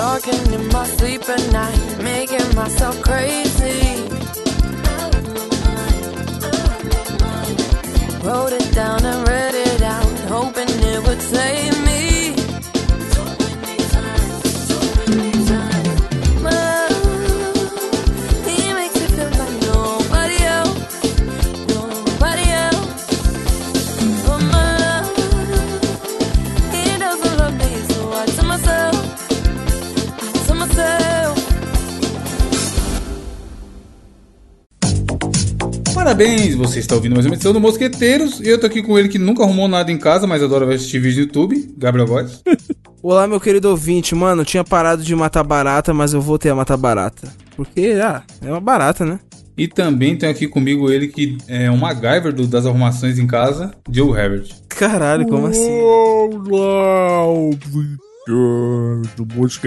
Talking in my sleep at night, making myself crazy. Wrote it down and read it out, hoping it would save me. Parabéns, você está ouvindo mais uma edição do Mosqueteiros. E eu tô aqui com ele que nunca arrumou nada em casa, mas adora ver assistir vídeo no YouTube, Gabriel Góes. Olá, meu querido ouvinte. Mano, eu tinha parado de matar barata, mas eu voltei a matar barata. Porque, ah, é uma barata, né? E também tem aqui comigo ele que é um MacGyver do- das arrumações em casa, Joe Herbert. Caralho, como assim?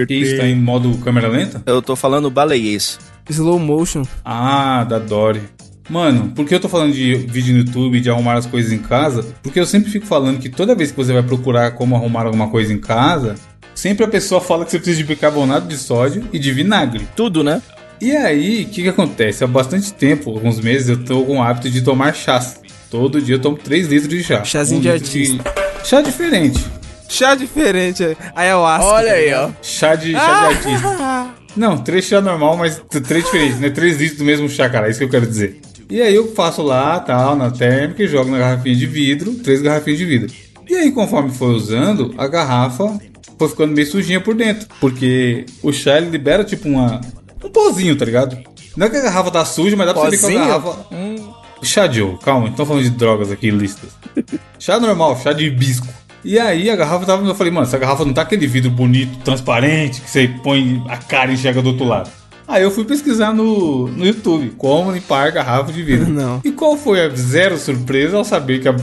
Que isso, tá em modo câmera lenta? Eu tô falando baleiês. Slow motion. Ah, da Dory. Mano, por que eu tô falando de vídeo no YouTube, de arrumar as coisas em casa? Porque eu sempre fico falando que toda vez que você vai procurar como arrumar alguma coisa em casa, sempre a pessoa fala que você precisa de bicarbonato de sódio e de vinagre. Tudo, né? E aí, o que que acontece? Há bastante tempo, alguns meses, eu tô com o hábito de tomar chás. Todo dia eu tomo 3 litros de chá. Chazinho de litro Chá diferente. Chá diferente. Ayahuasca. Olha tá aí, ó. Chá de, chá de artista. Não, três chá normal, mas três diferentes, né? Três litros do mesmo chá, cara. É isso que eu quero dizer. E aí eu faço lá, tal, na térmica e jogo na garrafinha de vidro, três garrafinhas de vidro. E aí, conforme foi usando, a garrafa foi ficando meio sujinha por dentro. Porque o chá ele libera tipo uma. um pozinho, tá ligado? Não é que a garrafa tá suja, mas dá pra você ver que a garrafa. Chá Joe, calma, não tô falando de drogas aqui listas. chá normal, chá de hibisco. E aí a garrafa tava. Eu falei, mano, essa garrafa não tá aquele vidro bonito, transparente, que você põe a cara e enxerga do outro lado. Aí eu fui pesquisar no, no YouTube como limpar garrafa de vidro. Não. E qual foi a zero surpresa ao saber que a-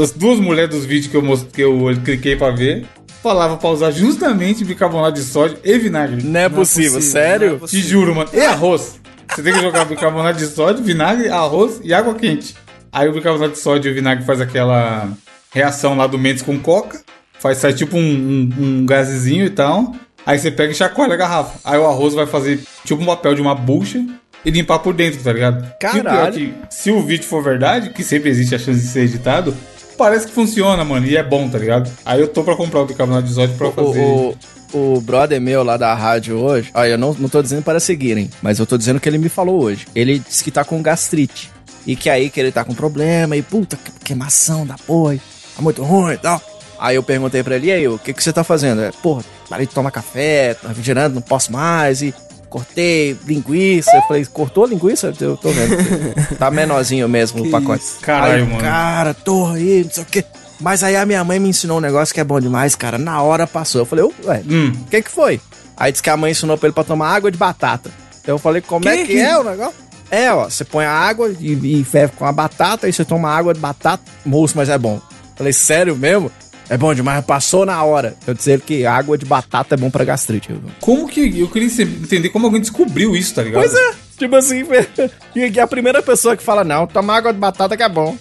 as duas mulheres dos vídeos que eu, most- que eu cliquei pra ver falava pra usar justamente bicarbonato de sódio e vinagre. Não é possível, sério? Te juro, mano. E arroz? Você tem que jogar bicarbonato de sódio, vinagre, arroz e água quente. Aí o bicarbonato de sódio e o vinagre faz aquela reação lá do Mendes com coca. Faz sai tipo um, um, um gasezinho e tal. Aí você pega e chacoalha a garrafa. Aí o arroz vai fazer tipo um papel de uma bucha e limpar por dentro, tá ligado? Caralho. E o pior é que, se o vídeo for verdade, que sempre existe a chance de ser editado, parece que funciona, mano. E é bom, tá ligado? Aí eu tô pra comprar o bicarbonato de sódio pra fazer. O, o, o brother meu lá da rádio hoje, olha, eu não, não tô dizendo para seguirem, mas eu tô dizendo que ele me falou hoje. Ele disse que tá com gastrite. E que aí que ele tá com problema, e puta, que- queimação da porra, tá muito ruim e tal. Aí eu perguntei pra ele, e aí, o que, que você tá fazendo? É, porra, parei de tomar café, refrigerando, não posso mais, e cortei linguiça. Eu falei, cortou a linguiça? Eu tô vendo. tá menorzinho mesmo o pacote. Caralho, Aí, mano. Cara, tô aí, não sei o quê. Mas aí a minha mãe me ensinou um negócio que é bom demais, cara. Na hora passou. Eu falei, ué, Hum. o que que foi? Aí disse que a mãe ensinou pra ele pra tomar água de batata. Então eu falei, como é Que? que é o negócio? É, ó, você põe a água e, e ferve com a batata, aí você toma água de batata, moço, mas é bom. Falei, sério mesmo? É bom demais, passou na hora. Eu dizer que água de batata é bom pra gastrite. Eu- Como que. Eu queria entender como alguém descobriu isso, tá ligado? Pois é, tipo assim, e a primeira pessoa que fala, não, toma água de batata que é bom.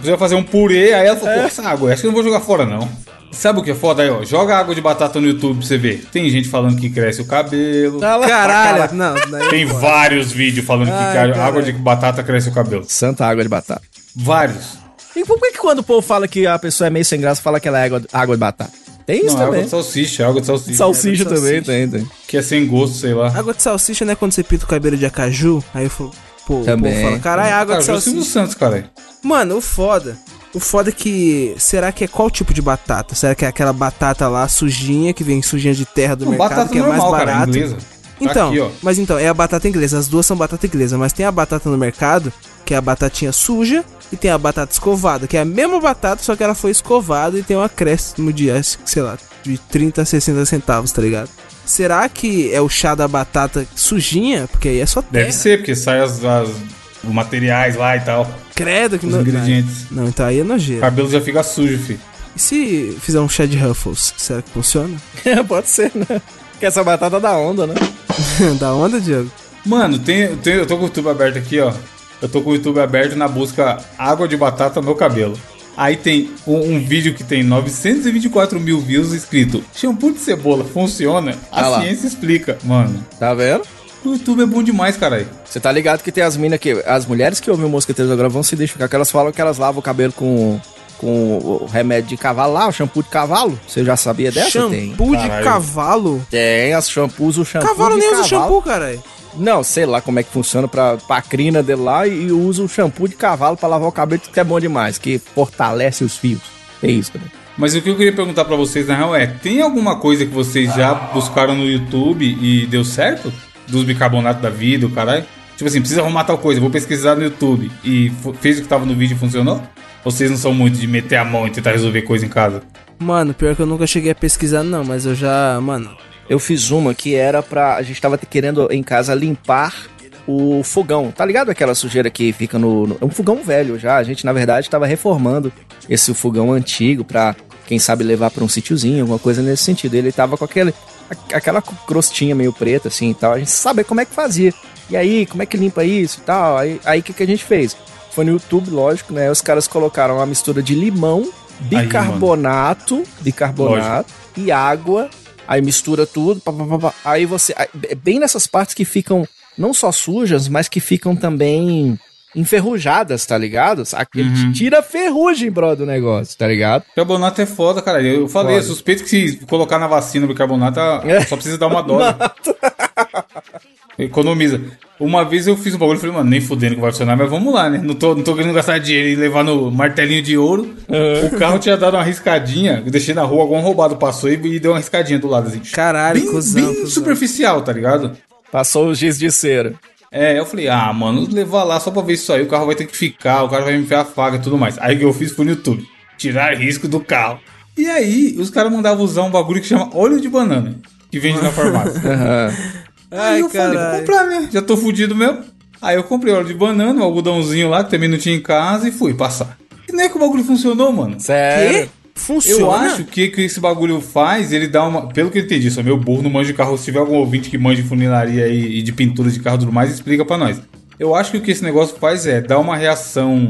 Você vai fazer um purê, aí ela falou, pô, essa água, acho que eu não vou jogar fora, não. Sabe o que é foda aí, ó? Joga água de batata no YouTube pra você ver. Tem gente falando que cresce o cabelo. Caralho, não. daí Tem é foda. vários vídeos falando que Ai, caralho. água de batata cresce o cabelo. Santa água de batata. Vários. E por que que quando o povo fala que a pessoa é meio sem graça, fala que ela é água, água de batata? Tem isso Não, água também. de salsicha, água de salsicha. Salsicha água de também, salsicha. tem, tem. Que é sem gosto, sei lá. Água de salsicha, né? Quando você pinta o cabelo de acaju, aí eu falo, pô, o Também. povo fala, caralho, água de Cara, o Silvio salsicha. Santos, cara. Mano, o foda. O foda é que. Será que é qual tipo de batata? Será que é aquela batata lá sujinha, que vem sujinha de terra do Não, mercado, batata que é mais normal, cara, barato? inglesa. Tá Então, aqui, mas então, é a batata inglesa. As duas são batata inglesa, mas tem a batata no mercado, que é a batatinha suja, e tem a batata escovada, que é a mesma batata, só que ela foi escovada e tem um acréscimo de, sei lá, de 30 a 60 centavos, tá ligado? Será que é o chá da batata sujinha? Porque aí é só terra. Deve ser, porque sai as, as- os materiais lá e tal. Credo que Os não. ingredientes. Não, então aí é O nojeiro. cabelo já fica sujo, filho. E se fizer um chá de Ruffles, será que funciona? Pode ser, né? Que essa batata dá onda, né? da onda, Diego? Mano, tem, tem- eu tô com o YouTube aberto aqui, ó. Eu tô com o YouTube aberto na busca água de batata no cabelo. Aí tem um, um vídeo que tem 924 mil views escrito Shampoo de cebola funciona? A Ah lá. ciência explica. Mano, Tá vendo? o YouTube é bom demais, caralho. Você tá ligado que tem as minas que. As mulheres que ouvem o Mosqueteiros agora vão se identificar, que elas falam que elas lavam o cabelo com, com o remédio de cavalo lá, o shampoo de cavalo. Você já sabia dessa? Tem. Shampoo de Caralho. cavalo? Tem as shampoos, o shampoo. Cavalo de nem usa cavalo. shampoo, caralho. Não, sei lá como é que funciona pra, pra crina dele lá e, e usa o shampoo de cavalo pra lavar o cabelo, que é bom demais, que fortalece os fios. É isso, né? Mas o que eu queria perguntar pra vocês, na real, é: tem alguma coisa que vocês já buscaram no YouTube e deu certo? Dos bicarbonatos da vida, o caralho? Tipo assim, precisa arrumar tal coisa, vou pesquisar no YouTube. E fez o que tava no vídeo e funcionou? Vocês não são muito de meter a mão e tentar resolver coisa em casa? Mano, pior que eu nunca cheguei a pesquisar, não, mas eu já. Mano. Eu fiz uma que era pra. A gente tava querendo em casa limpar o fogão. Tá ligado aquela sujeira que fica no. no- é um fogão velho já. A gente, na verdade, tava reformando esse fogão antigo pra, quem sabe, levar pra um sítiozinho, alguma coisa nesse sentido. Ele tava com aquele, aquela crostinha meio preta, assim e tal. A gente sabe como é que fazia. E aí, como é que limpa isso e tal? Aí o aí, que, que a gente fez? Foi no YouTube, lógico, né? Os caras colocaram uma mistura de limão, bicarbonato, bicarbonato e água. Aí mistura tudo, pá, pá, pá, aí você, é bem nessas partes que ficam não só sujas, mas que ficam também enferrujadas, tá ligado? Aquele Uhum. tira a ferrugem, bro, do negócio, tá ligado? Bicarbonato é foda, cara. Eu falei, Foda. eu suspeito que se colocar na vacina bicarbonato, a- É. só precisa dar uma dose. Economiza. Uma vez eu fiz um bagulho e falei, mano, nem fudendo que vai funcionar, mas vamos lá, né? Não tô, não tô querendo gastar dinheiro e levar no martelinho de ouro. O carro tinha dado uma riscadinha, eu deixei na rua, algum roubado passou e, e deu uma riscadinha do lado, assim. Caralho, bem, cuzão, bem cuzão. superficial, tá ligado? Passou o giz de cera. É, eu falei, ah, mano, levar lá só pra ver isso aí, o carro vai ter que ficar, o cara vai me enfiar a faca e tudo mais. Aí o que eu fiz foi no YouTube, tirar risco do carro. E aí, os caras mandavam usar um bagulho que chama óleo de banana, que vende na farmácia. Aham. Aí Ai, eu falei, vou comprar, né? Já tô fudido mesmo. Aí eu comprei óleo de banana, um algodãozinho lá, que também não tinha em casa, e fui passar. E nem é que o bagulho funcionou, mano. Sério? Funciona? Eu acho que que esse bagulho faz, ele dá uma. Pelo que eu entendi, sou meu burro, não manjo de carro. Se tiver algum ouvinte que manja de funilaria e, e de pintura de carro e tudo mais, explica pra nós. Eu acho que o que esse negócio faz é dar uma reação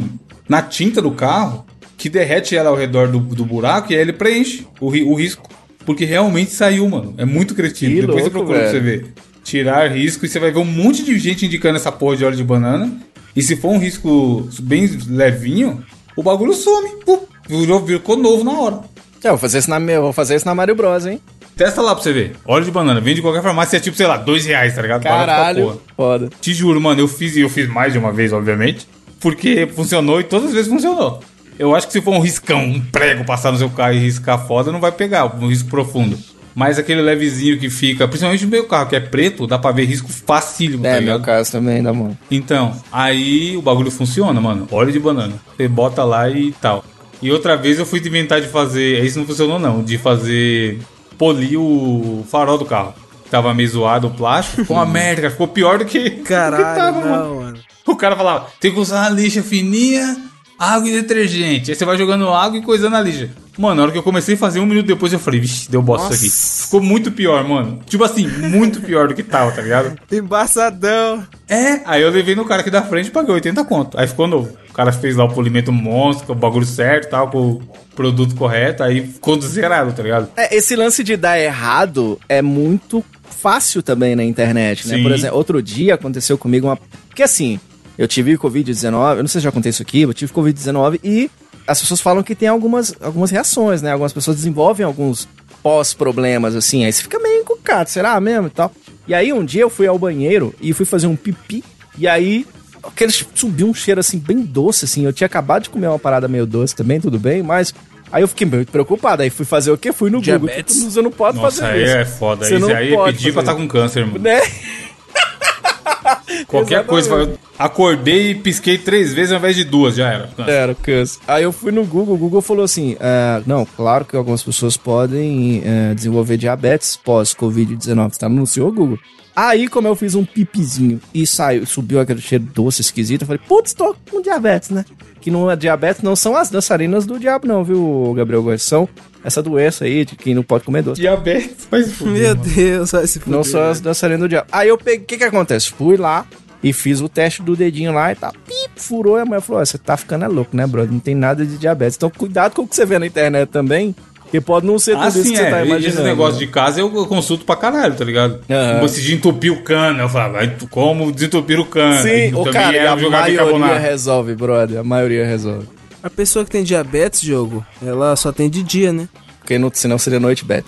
na tinta do carro que derrete ela ao redor do, do buraco e aí ele preenche o, o risco. Porque realmente saiu, mano. É muito cretino. Que Depois você louco, procura pra você ver. Tirar risco e você vai ver um monte de gente indicando essa porra de óleo de banana. E se for um risco bem levinho, o bagulho some. Pum, virou, ficou novo na hora. É, vou fazer isso na vou fazer isso na Mario Bros, hein? Testa lá pra você ver. Óleo de banana, vende em qualquer farmácia, é tipo, sei lá, dois reais, tá ligado? Caralho. Foda. Te juro, mano, eu fiz e eu fiz mais de uma vez, obviamente. Porque funcionou e todas as vezes funcionou. Eu acho que se for um riscão, um prego passar no seu carro e riscar foda, não vai pegar, um risco profundo. Mas aquele levezinho que fica, principalmente no meu carro, que é preto, dá pra ver risco facílimo, tá É, ligado? meu caso também dá mão. Então, aí o bagulho funciona, mano. Óleo de banana. Você bota lá e tal. E outra vez eu fui inventar de fazer. Isso não funcionou, não. De fazer. polir o farol do carro. Tava meio zoado o plástico. Ficou uma merda. Ficou pior do que. do que Caralho, tava, mano. não, mano. O cara falava: tem que usar uma lixa fininha, água e detergente. Aí você vai jogando água e coisando a lixa. Mano, na hora que eu comecei a fazer, um minuto depois eu falei: vixe, deu bosta isso Nossa. aqui. Ficou muito pior, mano. Tipo assim, muito pior do que tava, tá ligado? Embaçadão. É, aí eu levei no cara aqui da frente e paguei 80 conto. Aí ficou novo. O cara fez lá o polimento monstro, com o bagulho certo tal, com o produto correto, aí ficou zerado, tá ligado? É, esse lance de dar errado é muito fácil também na internet, né? Sim. Por exemplo, outro dia aconteceu comigo uma. Porque assim, eu tive Covid-19, eu não sei se já contei isso aqui, eu tive Covid-19 e as pessoas falam que tem algumas, algumas reações, né? Algumas pessoas desenvolvem alguns pós-problemas, assim, aí você fica meio encucado, será mesmo e tal. E aí um dia eu fui ao banheiro e fui fazer um pipi, e aí aquele subiu um cheiro assim, bem doce, assim. Eu tinha acabado de comer uma parada meio doce também, tudo bem, mas. Aí eu fiquei muito preocupado. Aí fui fazer o quê? Fui no Diabetes. Google. Tipo, Você não pode Nossa, fazer aí isso. é foda. Você Isso não aí é pode pedir pra estar com câncer, mano. Né? Qualquer coisa. eu acordei e pisquei três vezes ao invés de duas, já era. Câncer. Era, câncer. Aí eu fui no Google, o Google falou assim: é, não, claro que algumas pessoas podem é, desenvolver diabetes pós-Covid-19. Tá no senhor Google. Aí, como eu fiz um pipizinho e saiu, subiu aquele cheiro doce, esquisito, eu falei, putz, tô com diabetes, né? Que não é diabetes, não são as dançarinas do diabo, não, viu, Gabriel Góes? São essa doença aí de quem não pode comer doce. Diabetes, mas Meu Deus, vai se fuder. Não são as dançarinas do diabo. Aí eu peguei, o que que acontece? Fui lá e fiz o teste do dedinho lá e tá, pip, furou e a mulher falou: "Ó, você tá ficando é louco, né, brother? Não tem nada de diabetes. Então cuidado com o que você vê na internet também, que pode não ser tudo Ah, isso sim, que você tá é. imaginando. Esse negócio de casa eu eu consulto pra caralho, tá ligado? Aham. Você de entupir o cano, eu tu- como desentupir o cano? Sim, o também cara, é a maioria resolve, brother. A maioria resolve. A pessoa que tem diabetes, jogo, ela só tem de dia, né? Porque não, senão seria noite bet.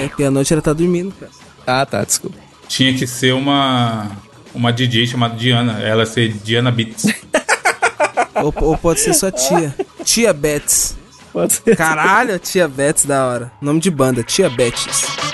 É, porque à noite ela tá dormindo, cara. Ah, tá, desculpa. Tinha que ser uma, uma DJ chamada Diana, ela ser Diana Beats. Ou, ou pode ser sua tia. Tia Betts. Pode ser. Caralho, Tia Betts, da hora. Nome de banda, Tia Betts.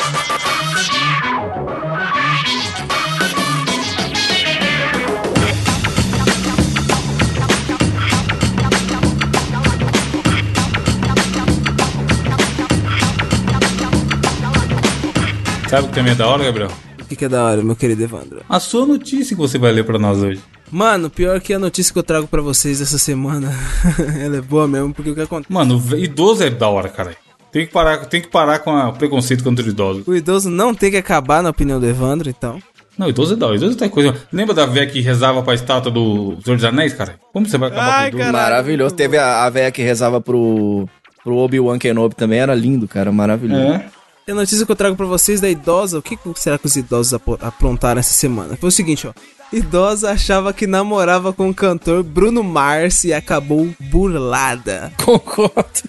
Sabe o que também é da hora, Gabriel? O que, que é da hora, meu querido Evandro? A sua notícia que você vai ler pra nós hoje. Mano, pior que a notícia que eu trago pra vocês essa semana, ela é boa mesmo, porque o que acontece? Mano, idoso é da hora, cara. Tem que parar, tem que parar com o preconceito contra o idoso. O idoso não tem que acabar, na opinião do Evandro, então. Não, idoso é da hora. Idoso tá coisa. Lembra da velha que rezava pra estátua do Senhor dos Anéis, cara? Como você vai acabar Ai, com o idoso? Caralho, Maravilhoso. Teve a, a véia que rezava pro, pro Obi-Wan Kenobi também, era lindo, cara, maravilhoso. É. E a notícia que eu trago pra vocês da idosa, o que será que os idosos aprontaram essa semana? Foi o seguinte, ó. Idosa achava que namorava com o cantor Bruno Mars e acabou burlada. Concordo.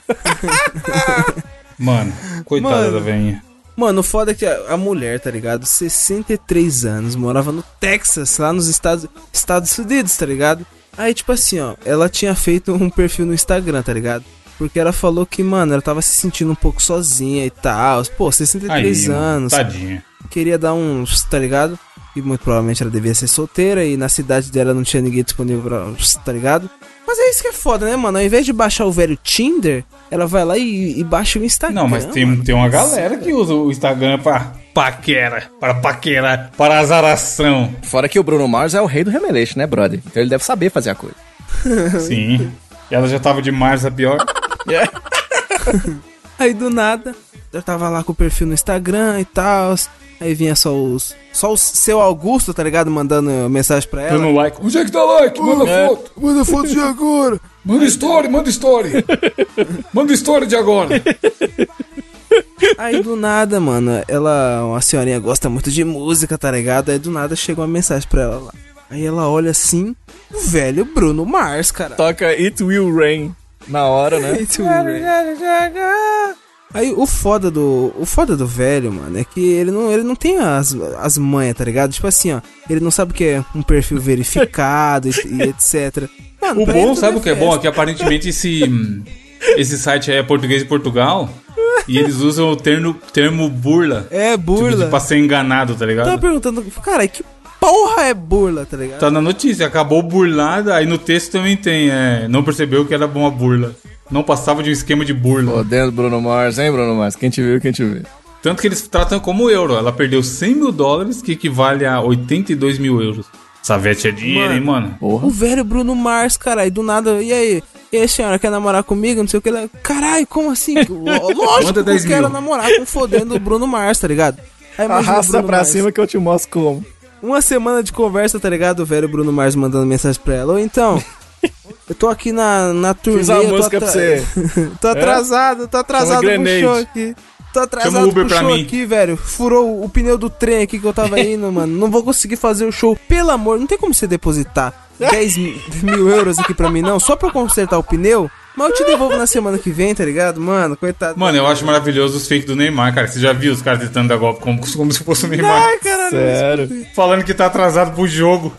Mano, coitada Mano. da velhinha. Mano, o foda é que a, a mulher, tá ligado? 63 anos, morava no Texas, lá nos Estados, Estados Unidos, tá ligado? Aí, tipo assim, ó, ela tinha feito um perfil no Instagram, tá ligado? Porque ela falou que, mano, ela tava se sentindo um pouco sozinha e tal. Pô, 63 Aí, mano, anos, Tadinha. queria dar uns, tá ligado? E muito provavelmente ela devia ser solteira e na cidade dela não tinha ninguém disponível pra, tá ligado? Mas é isso que é foda, né, mano? Ao invés de baixar o velho Tinder, ela vai lá e, e baixa o Instagram. Não, mas tem, mano. tem uma galera que usa o Instagram pra paquera, para paquera, para azaração. Fora que o Bruno Mars é o rei do remeleixo, né, brother? Então ele deve saber fazer a coisa. Sim. E ela já tava de Mars a pior. Aí do nada, eu tava lá com o perfil no Instagram e tal. Aí vinha só os. Só o seu Augusto, tá ligado? Mandando mensagem pra ela. Dando like. Onde é que dá like? Manda foto. Manda foto de agora! Manda story, manda story. manda story de agora. Aí do nada, mano, ela, uma senhorinha gosta muito de música, tá ligado? Aí do nada chega uma mensagem pra ela lá. Aí ela olha assim, o velho Bruno Mars, cara. Toca It Will Rain na hora, né? Aí o foda do. O foda do velho, mano, é que ele não, ele não tem as, as manhas, tá ligado? Tipo assim, ó. Ele não sabe o que é um perfil verificado e, e etc. Mano, O bom, sabe o que é bom? É que aparentemente esse, esse site é português de Portugal e eles usam o termo, termo burla. É, Tipo, burla. de, pra ser enganado, tá Tava ligado? perguntando, cara, que porra é burla, tá ligado? Tá na notícia, acabou burlada, aí no texto também tem, é, não percebeu que era uma burla. Não passava de um esquema de burla. Fodendo Bruno Mars, hein, Bruno Mars? Quem te viu, quem te viu. Tanto que eles tratam como euro. Ela perdeu 100 mil dólares, que equivale a 82 mil euros. Savete é dinheiro, hein, mano? Porra. O velho Bruno Mars, cara, e do nada, e aí? E aí, senhora, quer namorar comigo? Não sei o que. Ela, Caralho, como assim? Lógico que eu 10 quero namorar com o fodendo o Bruno Mars, tá ligado? Aí, Arrasta Bruno pra Mars. cima que eu te mostro como. Uma semana de conversa, tá ligado? O velho Bruno Mars mandando mensagem pra ela. Ou então, eu tô aqui na, na turnê. Fiz uma tô música pra você. tô atrasado, tô atrasado pro Grenade. show aqui. Tô atrasado Chama o Uber pro show mim. aqui, velho. Furou o pneu do trem aqui que eu tava indo, mano. Não vou conseguir fazer o show. Pelo amor, não tem como você depositar 10 mi- mil euros aqui pra mim, não. Só pra eu consertar o pneu. Mas eu te devolvo na semana que vem, tá ligado? Mano, coitado. Mano, eu acho maravilhoso os fake do Neymar, cara. Você já viu os caras tentando dar golpe como, como se fosse o Neymar? Ai, caralho. Sério. Falando que tá atrasado pro jogo.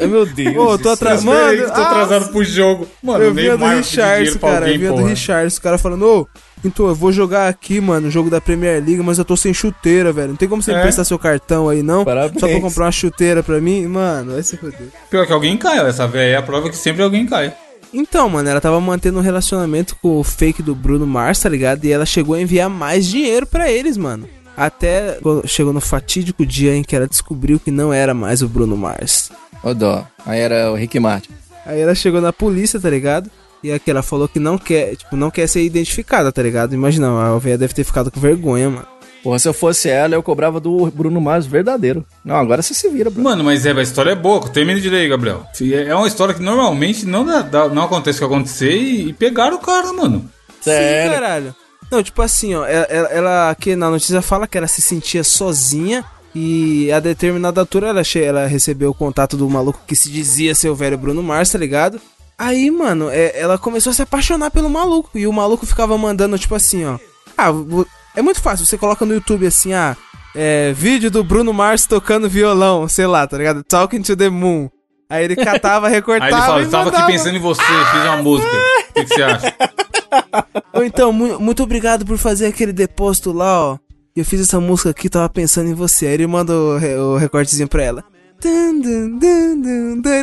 Meu Deus. Ô, eu tô atrasado. Tô ah, atrasado pro jogo. Mano, Eu vi a do pra cara. alguém, eu vi a do porra. Richardson. O cara falando, ô, então eu vou jogar aqui, mano, o jogo da Premier League, mas eu tô sem chuteira, velho. Não tem como você É? emprestar seu cartão aí, não? Parabéns. Só pra comprar uma chuteira pra mim? Mano, vai se foder. Pior que alguém cai, ó. Essa velha é a prova que sempre alguém cai. Então, mano, ela tava mantendo um relacionamento com o fake do Bruno Mars, tá ligado? E ela chegou a enviar mais dinheiro pra eles, mano. Até chegou no fatídico dia em que ela descobriu que não era mais o Bruno Mars. Ô, dó. Aí era o Rick Martin. Aí ela chegou na polícia, tá ligado? E aqui ela falou que não quer, tipo, não quer ser identificada, tá ligado? Imagina, a velha deve ter ficado com vergonha, mano. Porra, se eu fosse ela, eu cobrava do Bruno Mars verdadeiro. Não, agora você se vira, Bruno. Mano, mas é, a história é boa. Termina de ler aí, Gabriel. É uma história que normalmente não, dá- dá- não acontece o que acontecer e, e pegaram o cara, mano. Sim, caralho. Não, tipo assim, ó, ela, ela- aqui na notícia fala que ela se sentia sozinha e a determinada altura ela, che- ela recebeu o contato do maluco que se dizia ser o velho Bruno Mars, tá ligado? Aí, mano, é- ela começou a se apaixonar pelo maluco e o maluco ficava mandando, tipo assim, ó. Ah, é muito fácil, você coloca no YouTube assim, ah, é, vídeo do Bruno Mars tocando violão, sei lá, tá ligado? Talking to the Moon. Aí ele catava, Aí recortava ele fala, e eu tava aqui pensando em você, fiz uma música. O que, que você acha? Ou então, mu- muito obrigado por fazer aquele depósito lá, ó. Eu fiz essa música aqui, tava pensando em você. Aí ele manda o, re- o recortezinho pra ela.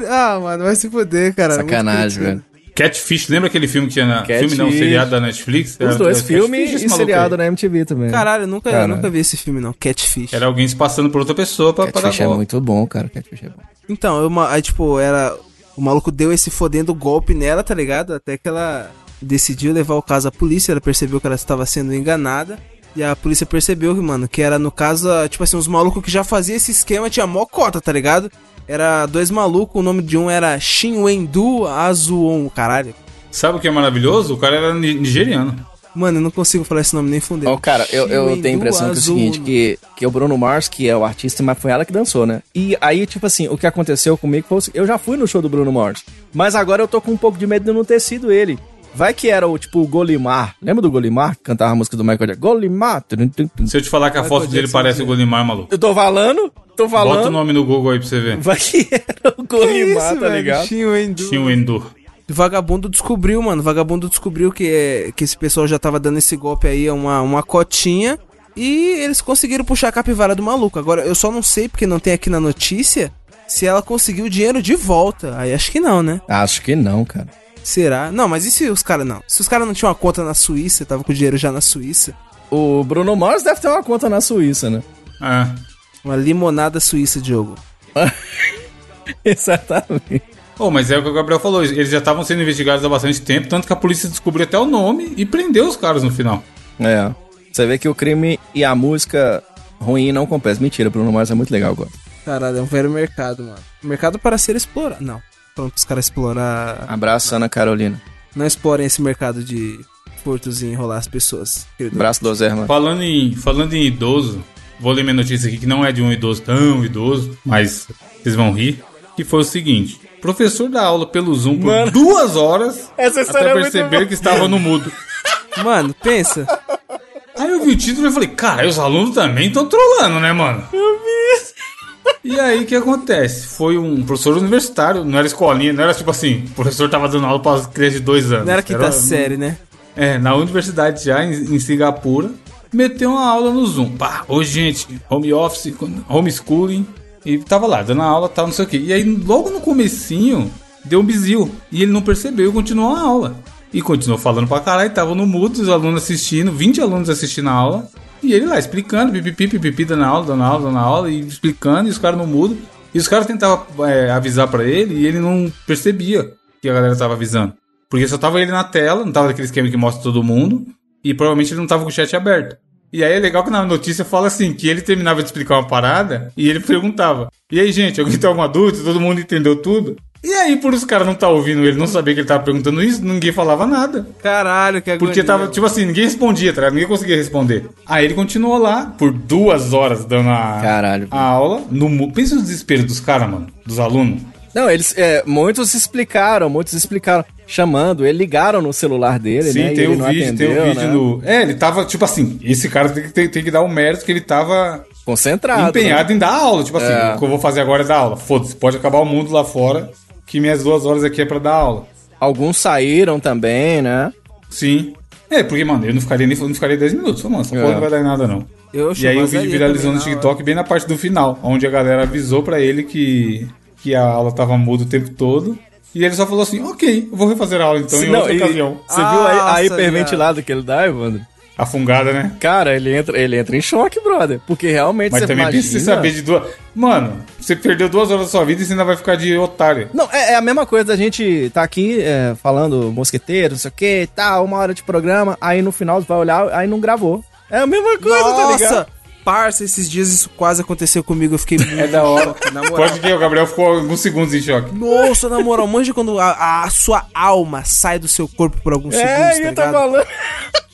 Ah, mano, vai se fuder, cara. Muito Sacanagem, cretino. velho. Catfish, lembra aquele filme que tinha na. Catfish. Filme não, seriado da Netflix? Os Era- dois era filmes Catfish, esse e seriado na MTV também. Caralho, eu nunca, eu Caralho. nunca vi esse filme, não. Catfish. Era alguém se passando por outra pessoa pra, dar Catfish é golpe. muito bom, cara. Catfish é bom. Então, eu, aí, tipo, era. O maluco deu esse fodendo golpe nela, tá ligado? Até que ela decidiu levar o caso à polícia. Ela percebeu que ela estava sendo enganada. E a polícia percebeu, mano, que era no caso, tipo assim, uns malucos que já faziam esse esquema, tinha mó cota, tá ligado? Era dois malucos, o nome de um era Shin Wendu Azuon, caralho. Sabe o que é maravilhoso? O cara era ni- nigeriano. Mano, eu não consigo falar esse nome nem funder. Ó, cara, eu, eu tenho a impressão que é o seguinte, que, que o Bruno Mars, que é o artista, mas foi ela que dançou, né? E aí, tipo assim, o que aconteceu comigo foi o seguinte, eu já fui no show do Bruno Mars, mas agora eu tô com um pouco de medo de não ter sido ele. Vai que era o, tipo, o Golimar. Lembra do Golimar? que Cantava a música do Michael Jackson. Golimar. Se eu te falar que a Michael foto dele parece o Golimar, maluco. Eu tô falando, tô falando. Bota o nome no Google aí pra você ver. Vai que era o Que Golimar, isso, tá velho? ligado? Shin Wendu. Shinwendo. Vagabundo descobriu, mano. Vagabundo descobriu que, é, que esse pessoal já tava dando esse golpe aí, uma, uma cotinha. E eles conseguiram puxar a capivara do maluco. Agora, eu só não sei, porque não tem aqui na notícia, se ela conseguiu o dinheiro de volta. Aí acho que não, né? Acho que não, cara. Será? Não, mas e se os caras não? Se os caras não tinham uma conta na Suíça, tava com o dinheiro já na Suíça. O Bruno Mars deve ter uma conta na Suíça, né? É. Uma limonada suíça, Diogo. Exatamente. Oh, mas é o que o Gabriel falou, eles já estavam sendo investigados há bastante tempo, tanto que a polícia descobriu até o nome e prendeu os caras no final. É. Você vê que o crime e a música ruim não compensam. Mentira, Bruno Mars é muito legal agora. Caralho, é um velho mercado, mano. Mercado para ser explorado. Não. Pronto, os caras explorar. Abraço, Ana Carolina. Não explorem esse mercado de furtos e enrolar as pessoas. querido. Abraço do Zé, mano. Falando em, falando em idoso, vou ler minha notícia aqui, que não é de um idoso tão idoso, mas vocês vão rir, que foi o seguinte. Professor dá aula pelo Zoom por Mano. duas horas até é perceber boa. que estava no mudo. Mano, pensa. Aí eu vi o título e falei, cara, os alunos também estão trolando, né, mano? Eu vi. E aí o que acontece? Foi um professor universitário, não era escolinha, não era tipo assim, o professor tava dando aula para as crianças de dois anos. Não era quinta série, né? É, na universidade já, em, em Singapura, meteu uma aula no Zoom. Pá, hoje, gente, home office, homeschooling. E tava lá, dando aula, tal, não sei o quê. E aí, logo no comecinho, deu um bizil. E ele não percebeu e continuou a aula. E continuou falando pra caralho, tava no mudo, os alunos assistindo, 20 alunos assistindo a aula. E ele lá, explicando, pipipi, pipipi, dando aula, dando aula, dando aula, e explicando, e os caras no mudo. E os caras tentavam é, avisar pra ele, e ele não percebia que a galera tava avisando. Porque só tava ele na tela, não tava daquele esquema que mostra todo mundo, e provavelmente ele não tava com o chat aberto. E aí é legal que na notícia fala assim, que ele terminava de explicar uma parada, e ele perguntava, e aí gente, alguém tem alguma dúvida? Todo mundo entendeu tudo? E aí, por os caras não tá ouvindo ele, não saber que ele tava perguntando isso, ninguém falava nada. Caralho, que agonia. Porque tava, tipo assim, ninguém respondia, tá ligado? Ninguém conseguia responder. Aí ele continuou lá por duas horas dando a, Caralho. a aula. No, pensa no desespero dos caras, mano, dos alunos. Não, eles. é, muitos explicaram, muitos explicaram. Chamando, ele ligaram no celular dele, Sim, né? e tem vídeo, tem o vídeo né? no. É, ele tava, tipo assim, esse cara tem que, tem, tem que dar o mérito que ele tava Concentrado. empenhado em dar aula. Tipo assim, É. o que eu vou fazer agora é dar aula. Foda-se, pode acabar o mundo lá fora, que minhas duas horas aqui é pra dar aula. Alguns saíram também, né? Sim. É, porque, mano, eu não ficaria nem não ficaria 10 minutos. Mano, essa É. porra não vai dar em nada, não. Eu E aí o vídeo viralizou no TikTok bem na parte do final, onde a galera avisou pra ele que, que a aula tava muda o tempo todo. E ele só falou assim, ok, eu vou refazer a aula então em Não, outra e- ocasião. Você viu a, a Nossa, hiperventilada que ele dá, Evandro? A fungada, né? Cara, ele entra, ele entra em choque, brother. Porque realmente Mas você também imagina... em saber de duas. Mano, você perdeu duas horas da sua vida e você ainda vai ficar de otário. Não, é, é a mesma coisa da gente tá aqui é, falando mosqueteiro, não sei o que e tal, uma hora de programa, aí no final você vai olhar, aí não gravou. É a mesma coisa, tá ligado? Nossa, parça, esses dias isso quase aconteceu comigo. Eu fiquei muito É da hora. na moral. Pode que o Gabriel ficou alguns segundos em choque. Nossa, na moral, manja quando a, a sua alma sai do seu corpo por alguns segundos, É, tá eu tô ligado? falando.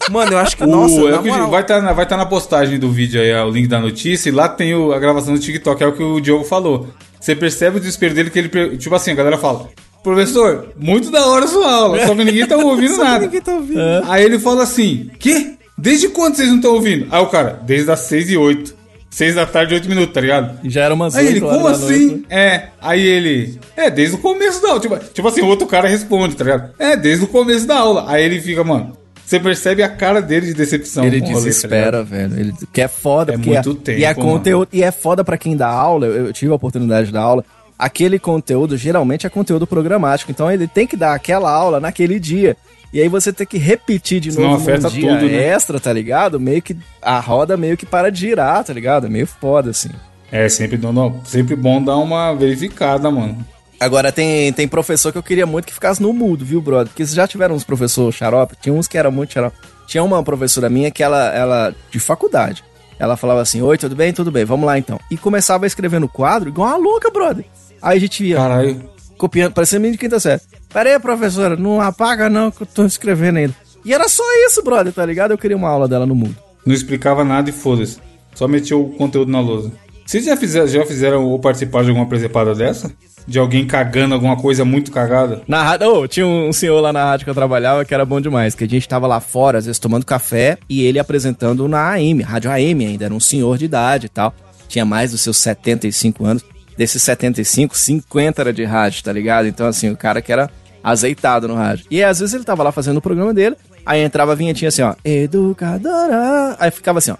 Mano, eu acho que, O- nossa, é o que- moral, vai estar na, vai tá na postagem do vídeo aí, ó, o link da notícia, e lá tem o- a gravação do TikTok, é o que o Diogo falou. Você percebe o desespero dele que ele. Tipo assim, a galera fala. Professor, muito da hora a sua aula, só que ninguém tá ouvindo nada. ninguém tá ouvindo. Aí ele fala assim: Quê? Desde quando vocês não estão ouvindo? Aí o cara, desde as 6 e 8. 6 da tarde, 8 minutos, tá ligado? Já era umas Aí ele, como assim? noite, né? É, aí ele, é, desde o começo da aula. Tipo, tipo assim, o outro cara responde, tá ligado? É, desde o começo da aula. Aí ele fica, mano, você percebe a cara dele de decepção. Ele rolê, tá desespera, velho. Ele, que é foda, É porque muito é, tempo, e é conteúdo e é foda pra quem dá aula. Eu, eu tive a oportunidade de dar aula. Aquele conteúdo geralmente é conteúdo programático, então ele tem que dar aquela aula naquele dia. E aí você tem que repetir de Senão novo afeta num dia tudo, né? extra, tá ligado? Meio que a roda meio que para de girar, tá ligado? É meio foda assim. É, sempre, não, sempre bom dar uma verificada, mano. Agora tem, tem professor que eu queria muito que ficasse no mudo, viu, brother? Porque vocês já tiveram uns professores xarope? Tinha uns que eram muito xarope. Tinha uma professora minha que ela, ela, de faculdade, ela falava assim, oi, tudo bem? Tudo bem, vamos lá então. E começava a escrever no quadro igual uma louca, brother. Aí a gente ia Caralho. copiando, parecia menino de quinta série. Pera aí, professora, não apaga não que eu tô escrevendo ainda. E era só isso, brother, tá ligado? Eu queria uma aula dela no mundo. Não explicava nada e foda-se. Só metia o conteúdo na lousa. Vocês já fizeram, já fizeram ou participaram de alguma presepada dessa? De alguém cagando alguma coisa muito cagada? Na rádio, oh, tinha um senhor lá na rádio que eu trabalhava que era bom demais, que a gente tava lá fora, às vezes tomando café, e ele apresentando na AM, rádio AM ainda, era um senhor de idade e tal. Tinha mais dos seus 75 anos. Desses 75, 50 era de rádio, tá ligado? Então, assim, o cara que era azeitado no rádio. E às vezes ele tava lá fazendo o programa dele, aí entrava a vinhetinha assim, ó, educadora. Aí ficava assim, ó.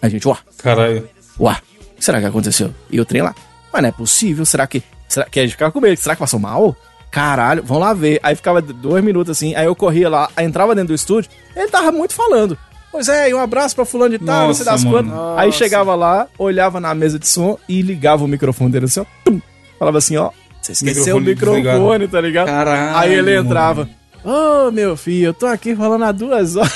A gente, ó, Caralho. Ué, o que será que aconteceu? E o trem lá. Mas não é possível, será que. Será que a gente ficava com medo? Será que passou mal? Caralho, vamos lá ver. Aí ficava dois minutos assim, aí eu corria lá, aí entrava dentro do estúdio, ele tava muito falando. Pois é, e um abraço pra fulano de tal, não sei das quantas. Aí chegava lá, olhava na mesa de som e ligava o microfone dele assim, ó. tum. falava assim, ó. Você esqueceu o Microfone microfone, desligado. tá ligado? Caralho, aí ele entrava. Ô, meu filho, eu tô aqui falando há duas horas.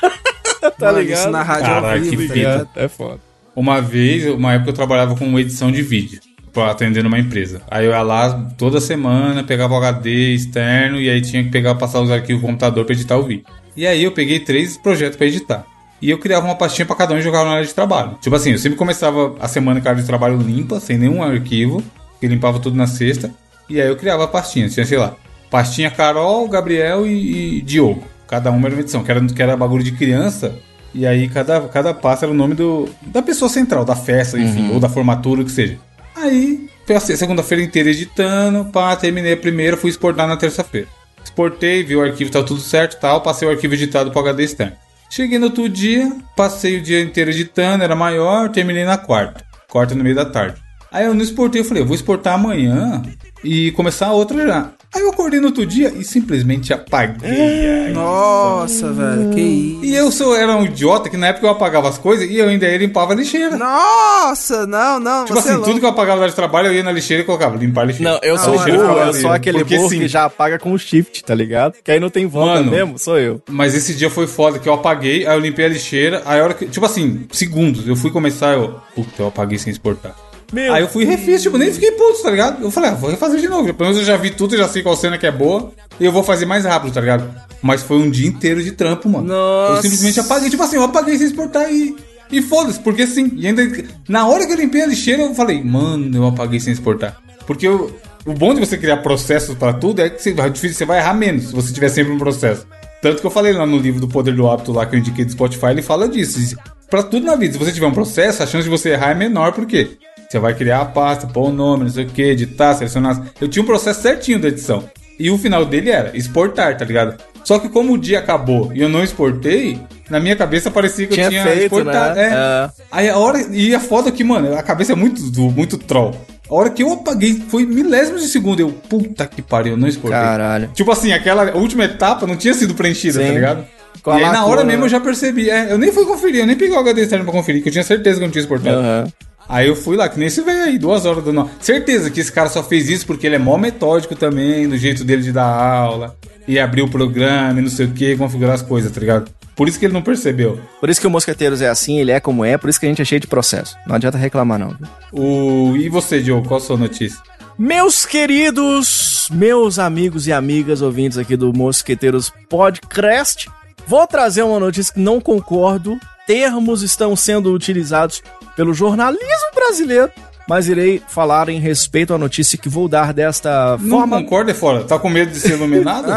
tá Mano, ligado? isso na rádio Caralho, ao que vivo, fita. tá? É foda. Uma vez, uma época eu trabalhava com edição de vídeo pra atender numa empresa. Aí eu ia lá toda semana, pegava o HD externo e aí tinha que pegar, passar os arquivos no computador pra editar o vídeo. E aí eu peguei três projetos pra editar. E eu criava uma pastinha pra cada um e jogava na área de trabalho. Tipo assim, eu sempre começava a semana com a área de trabalho limpa, sem nenhum arquivo, que limpava tudo na sexta. E aí eu criava pastinhas, tinha, sei lá, pastinha Carol, Gabriel e, e Diogo. Cada uma era uma edição, que era, que era bagulho de criança. E aí cada, cada pasta era o nome do, da pessoa central, da festa, enfim, ou da formatura, o que seja. Aí, passei a segunda-feira inteira editando, pá, terminei a primeira, fui exportar na terça-feira. Exportei, vi o arquivo, tá tudo certo tal, passei o arquivo editado pro HD externo. Cheguei no outro dia, passei o dia inteiro editando, era maior, terminei na quarta. Quarta no meio da tarde. Aí eu não exportei, eu falei, eu vou exportar amanhã e começar a outra já. Aí eu acordei no outro dia e simplesmente apaguei. a Nossa, velho, que isso. e eu sou, era um idiota que na época eu apagava as coisas e eu ainda ia limpava a lixeira. Nossa, não, não. tipo você é assim, louco. tudo que eu apagava lá de trabalho eu ia na lixeira e colocava limpar a lixeira. Não, eu sou lixeira burro, eu sou aquele Porque, burro que já apaga com o shift, tá ligado? Que aí não tem volta Mano. mesmo, sou eu. Mas esse dia foi foda, que eu apaguei, aí eu limpei a lixeira, aí a hora que. Tipo assim, segundos, eu fui começar, eu. Puta, eu apaguei sem exportar. Meu aí eu fui e refiz, tipo, nem fiquei puto, tá ligado? Eu falei, ah, vou refazer de novo. Pelo menos eu já vi tudo, já sei qual cena que é boa, e eu vou fazer mais rápido, tá ligado? Mas foi um dia inteiro de trampo, mano. Nossa. Eu simplesmente apaguei, tipo assim, eu apaguei sem exportar e. E foda-se, porque assim, e ainda. Na hora que eu limpei a lixeira, eu falei, mano, eu apaguei sem exportar. Porque eu, o bom de você criar processos pra tudo é que você vai, difícil, você vai errar menos se você tiver sempre um processo. Tanto que eu falei lá no livro do Poder do Hábito, lá que eu indiquei do Spotify, ele fala disso. Pra tudo na vida, se você tiver um processo, a chance de você errar é menor, por quê? Você vai criar a pasta, pôr o nome, não sei o que, editar, selecionar. Eu tinha um processo certinho da edição. E o final dele era exportar, tá ligado? Só que como o dia acabou e eu não exportei, na minha cabeça parecia que Tinha eu tinha feito, exportado. né? É. É. Aí a hora. E a foda que, mano, a cabeça é muito, muito troll. A hora que eu apaguei foi milésimos de segundo. Eu, puta que pariu, eu não exportei. Caralho. Tipo assim, aquela última etapa não tinha sido preenchida, Sim. tá ligado? Com e aí na lacuna, hora mesmo né? eu já percebi. É, eu nem fui conferir, eu nem peguei o HD externo pra conferir, que eu tinha certeza que eu não tinha exportado. Aham. Aí eu fui lá, que nem esse velho aí, duas horas do nó. Certeza que esse cara só fez isso porque ele é mó metódico também, no jeito dele de dar aula. E abrir o programa e não sei o que, configurar as coisas, tá ligado? Por isso que ele não percebeu. Por isso que o Mosqueteiros é assim, ele é como é, por isso que a gente é cheio de processo. Não adianta reclamar, não. O... E você, Diogo, qual a sua notícia? Meus queridos, meus amigos e amigas ouvintes aqui do Mosqueteiros Podcast, vou trazer uma notícia que não concordo. Termos estão sendo utilizados pelo jornalismo brasileiro, mas irei falar em respeito à notícia que vou dar desta Não forma. concorda, é fora? Tá com medo de ser iluminado?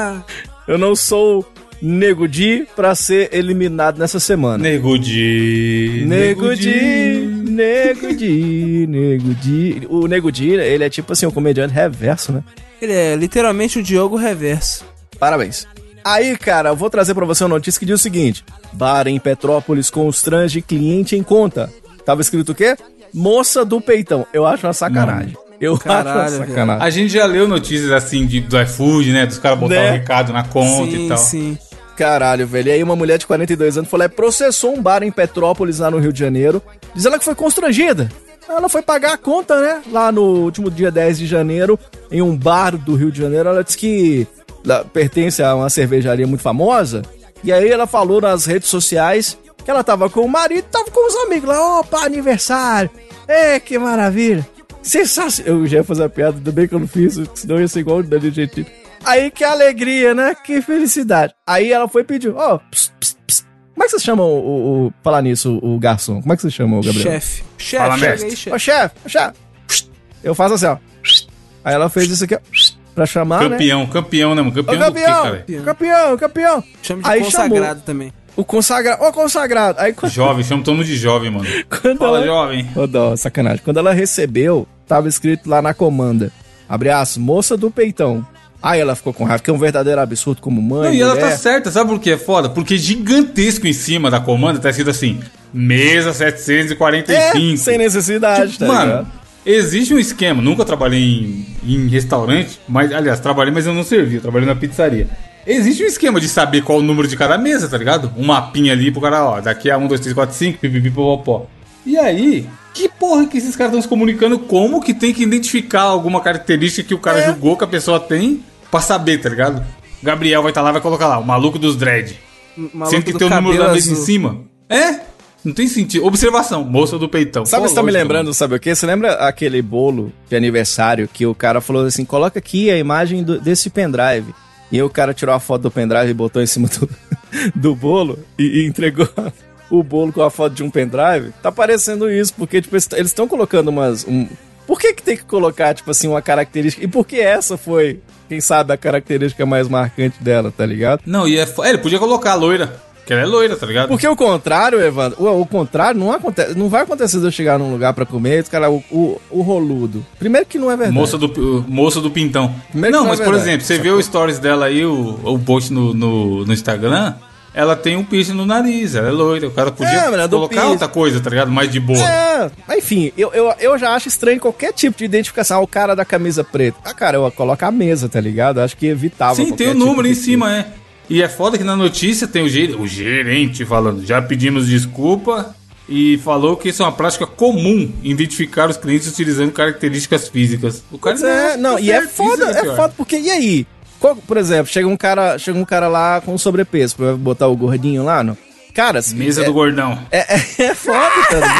Ah, Eu não sou Nego Di pra ser eliminado nessa semana. Nego de... Nego Di, Nego Di, Nego Di. O Nego Di, ele é tipo assim, um comediante reverso, né? ele é literalmente o Diogo Reverso. Parabéns. Aí, cara, eu vou trazer pra você uma notícia que diz o seguinte: Bar em Petrópolis constrange cliente em conta. Tava escrito o quê? Moça do peitão. Eu acho uma sacanagem. Eu Caralho, acho sacanagem. A gente já leu notícias assim de, do iFood, né? Dos caras botarem Né? o recado na conta sim, e tal. sim. Caralho, velho. E aí uma mulher de 42 anos falou, é, processou um bar em Petrópolis, lá no Rio de Janeiro, diz ela que foi constrangida. Ela foi pagar a conta, né? Lá no último dia 10 de janeiro, em um bar do Rio de Janeiro. Ela disse que lá, pertence a uma cervejaria muito famosa. E aí ela falou nas redes sociais que ela tava com o marido, tava com os amigos lá. Opa, aniversário! É, que maravilha! Sensacional! Eu já ia fazer a piada, ainda bem que eu não fiz, senão ia ser igual o Danilo Gentili. Aí que alegria, né? Que felicidade. Aí ela foi e pediu, ó, pss, pss, pss. como é que vocês chamam o, o, o- falar nisso, o garçom? Como é que vocês chamam o Gabriel? Chefe. Chefe, chega aí, chefe. Ô chefe, ô chefe. Eu faço assim, ó. Aí ela fez isso aqui, ó. Pra chamar, né? Campeão, campeão, né, mano? Ô, Campeão do quê, campeão, cara? campeão, campeão. Chama de Aí consagrado também. O consagrado, ô consagrado. Aí quando, Jovem, chama todo mundo de jovem, mano. quando Fala, ela... jovem. Ô, dó, sacanagem. Quando ela recebeu, tava escrito lá na comanda. Abre aspas, moça do peitão. Aí ela ficou com raiva, que é um verdadeiro absurdo como mãe, Não, e ela mulher. tá certa, sabe por que é foda? Porque gigantesco em cima da comanda tá escrito assim: mesa 745. É, sem necessidade, Tipo, tá mano, ligado? Existe um esquema. Nunca trabalhei em, em restaurante, mas, aliás, trabalhei, mas eu não servi. Eu trabalhei na pizzaria. Existe um esquema de saber qual o número de cada mesa, tá ligado? Um mapinha ali pro cara, ó, daqui a 1, 2, 3, 4, 5, pipipi, popopó. E aí, que porra que esses caras estão se comunicando? Como que tem que identificar alguma característica que o cara É. julgou que a pessoa tem pra saber, tá ligado? Gabriel vai estar lá vai colocar lá, o maluco dos dread. Maluco Sendo que tem o número da mesa em cima. É? Não tem sentido. Observação, moça do peitão. Sabe Pô, você tá me lembrando, sabe o quê? Você lembra aquele bolo de aniversário que o cara falou assim, coloca aqui a imagem do- desse pendrive. E aí o cara tirou a foto do pendrive e botou em cima do, do bolo e, e entregou o bolo com a foto de um pendrive. Tá parecendo isso, porque tipo, eles estão colocando umas... um- Por que que tem que colocar, tipo assim, uma característica? E por que essa foi, quem sabe, a característica mais marcante dela, tá ligado? Não, e é, fo- é, ele podia colocar a loira. Que ela é loira, tá ligado? Porque o contrário, Evandro, o, o contrário não acontece, não vai acontecer de eu chegar num lugar pra comer os cara, o, o, o roludo. Primeiro que não é verdade. Moça do, moça do pintão. Primeiro não, não é mas por verdade. exemplo, você vê o stories dela aí, o, o post no, no, no Instagram, ela tem um piercing no nariz, ela é loira. O cara podia É, mas é colocar outra coisa, tá ligado? Mais de boa. É, mas enfim, eu, eu, eu já acho estranho qualquer tipo de identificação. Ah, o cara da camisa preta. Ah, cara, eu coloco a mesa, tá ligado? Acho que evitava. Sim, tem o tipo número de em cima, é. E é foda que na notícia tem o, ger- o gerente falando, já pedimos desculpa e falou que isso é uma prática comum, identificar os clientes utilizando características físicas. O cara é, não, tá e é foda, é foda, porque e aí? Qual- por exemplo, chega um cara, chega um cara lá com sobrepeso, pra botar o gordinho lá, não? Cara, Mesa é, do gordão. é, é, é foda,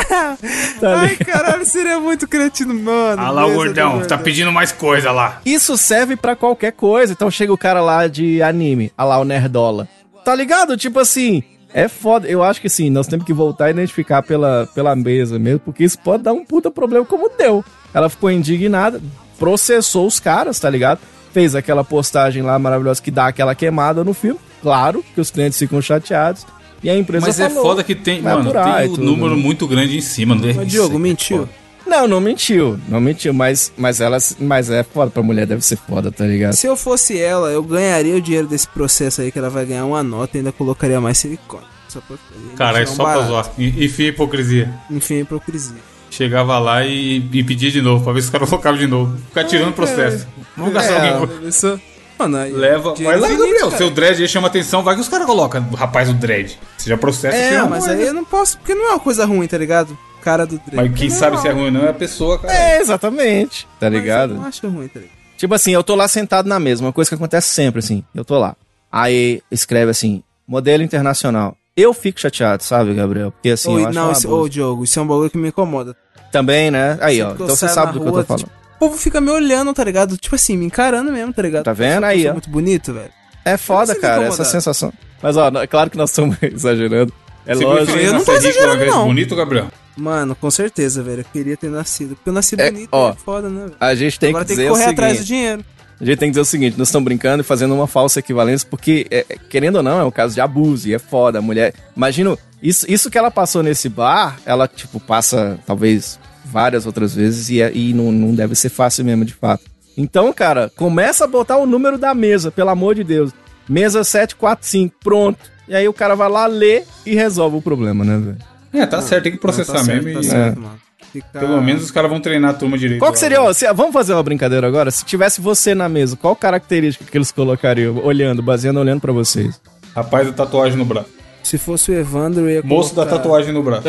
tá? Tá Ai, caralho, seria muito cretino, mano. Ah lá o gordão, tá pedindo mais coisa lá. Isso serve pra qualquer coisa. Então chega o cara lá de anime, ah lá o Nerdola. Tá ligado? Tipo assim, é foda. Eu acho que sim, nós temos que voltar a identificar pela, pela mesa mesmo, porque isso pode dar um puta problema como deu. Ela ficou indignada, processou os caras, tá ligado? Fez aquela postagem lá maravilhosa que dá aquela queimada no filme. Claro que os clientes ficam chateados. E a empresa Mas é falou, foda que tem, mano, tem um tudo, número né? muito grande em cima. Não é? Mas Diogo, é mentiu. foda. Não, não mentiu. Não mentiu, mas, mas ela. Mas é foda pra mulher, deve ser foda, tá ligado? Se eu fosse ela, eu ganharia o dinheiro desse processo aí, que ela vai ganhar uma nota e ainda colocaria mais silicone. Só pra, Cara, é só pra barato. zoar. E- Enfim, hipocrisia. Enfim, é hipocrisia. Chegava lá e, e pedia de novo, pra ver se os caras colocavam de novo. Ficar tirando processo. Vamos gastar É, alguém. Isso- Mano, aí- Leva. Vai lá, infinito, Gabriel. cara. Seu dread aí chama atenção, vai que os caras colocam. Rapaz, o dread. Você já processa É, mas aí eu não posso, porque não é uma coisa ruim, tá ligado? Cara do Drake. Mas quem Não, sabe se é ruim ou não é a pessoa, cara. É, exatamente. Tá mas ligado? Eu não acho ruim, tá ligado? Tipo assim, eu tô lá sentado na mesa, uma coisa que acontece sempre, assim. Eu tô lá. Aí escreve assim, modelo internacional. Eu fico chateado, sabe, Gabriel? Porque assim, Ô, eu acho não, um abuso. ô, Diogo, isso é um bagulho que me incomoda. Também, né? Aí, ó. Sempre eu Então você sabe do que eu tô falando. tipo, O povo fica me olhando, tá ligado? Tipo assim, me encarando mesmo, tá ligado? Tá vendo? Aí, ó. muito bonito, velho. É foda, cara, essa sensação. Mas, ó, é claro que nós estamos exagerando. É Você lógico. eu não tô exagerando, não. bonito, Gabriel? Mano, com certeza, velho. Eu queria ter nascido. Porque eu nasci É, bonito, ó, é foda, né, velho? A gente tem Agora que tem dizer que correr o atrás do seguinte. dinheiro. A gente tem que dizer o seguinte, nós estamos brincando e fazendo uma falsa equivalência, porque, é, é, querendo ou não, é um caso de abuso e é foda. A mulher. Imagina, isso, isso que ela passou nesse bar, ela, tipo, passa talvez várias outras vezes e, é- e não, não deve ser fácil mesmo, de fato. Então, cara, começa a botar o número da mesa, pelo amor de Deus. Mesa 745, pronto. E aí o cara vai lá, lê e resolve o problema, né, velho? É, tá certo, tem que processar Não, tá certo, mesmo. tá e- certo, mano. Fica- Pelo menos os caras vão treinar a turma direito. Qual que seria, ó, se- vamos fazer uma brincadeira agora? Se tivesse você na mesa, qual característica que eles colocariam, olhando, baseando, olhando pra vocês? Rapaz da tatuagem no braço. Se fosse o Evandro, eu ia Moço da colocar- tatuagem no braço.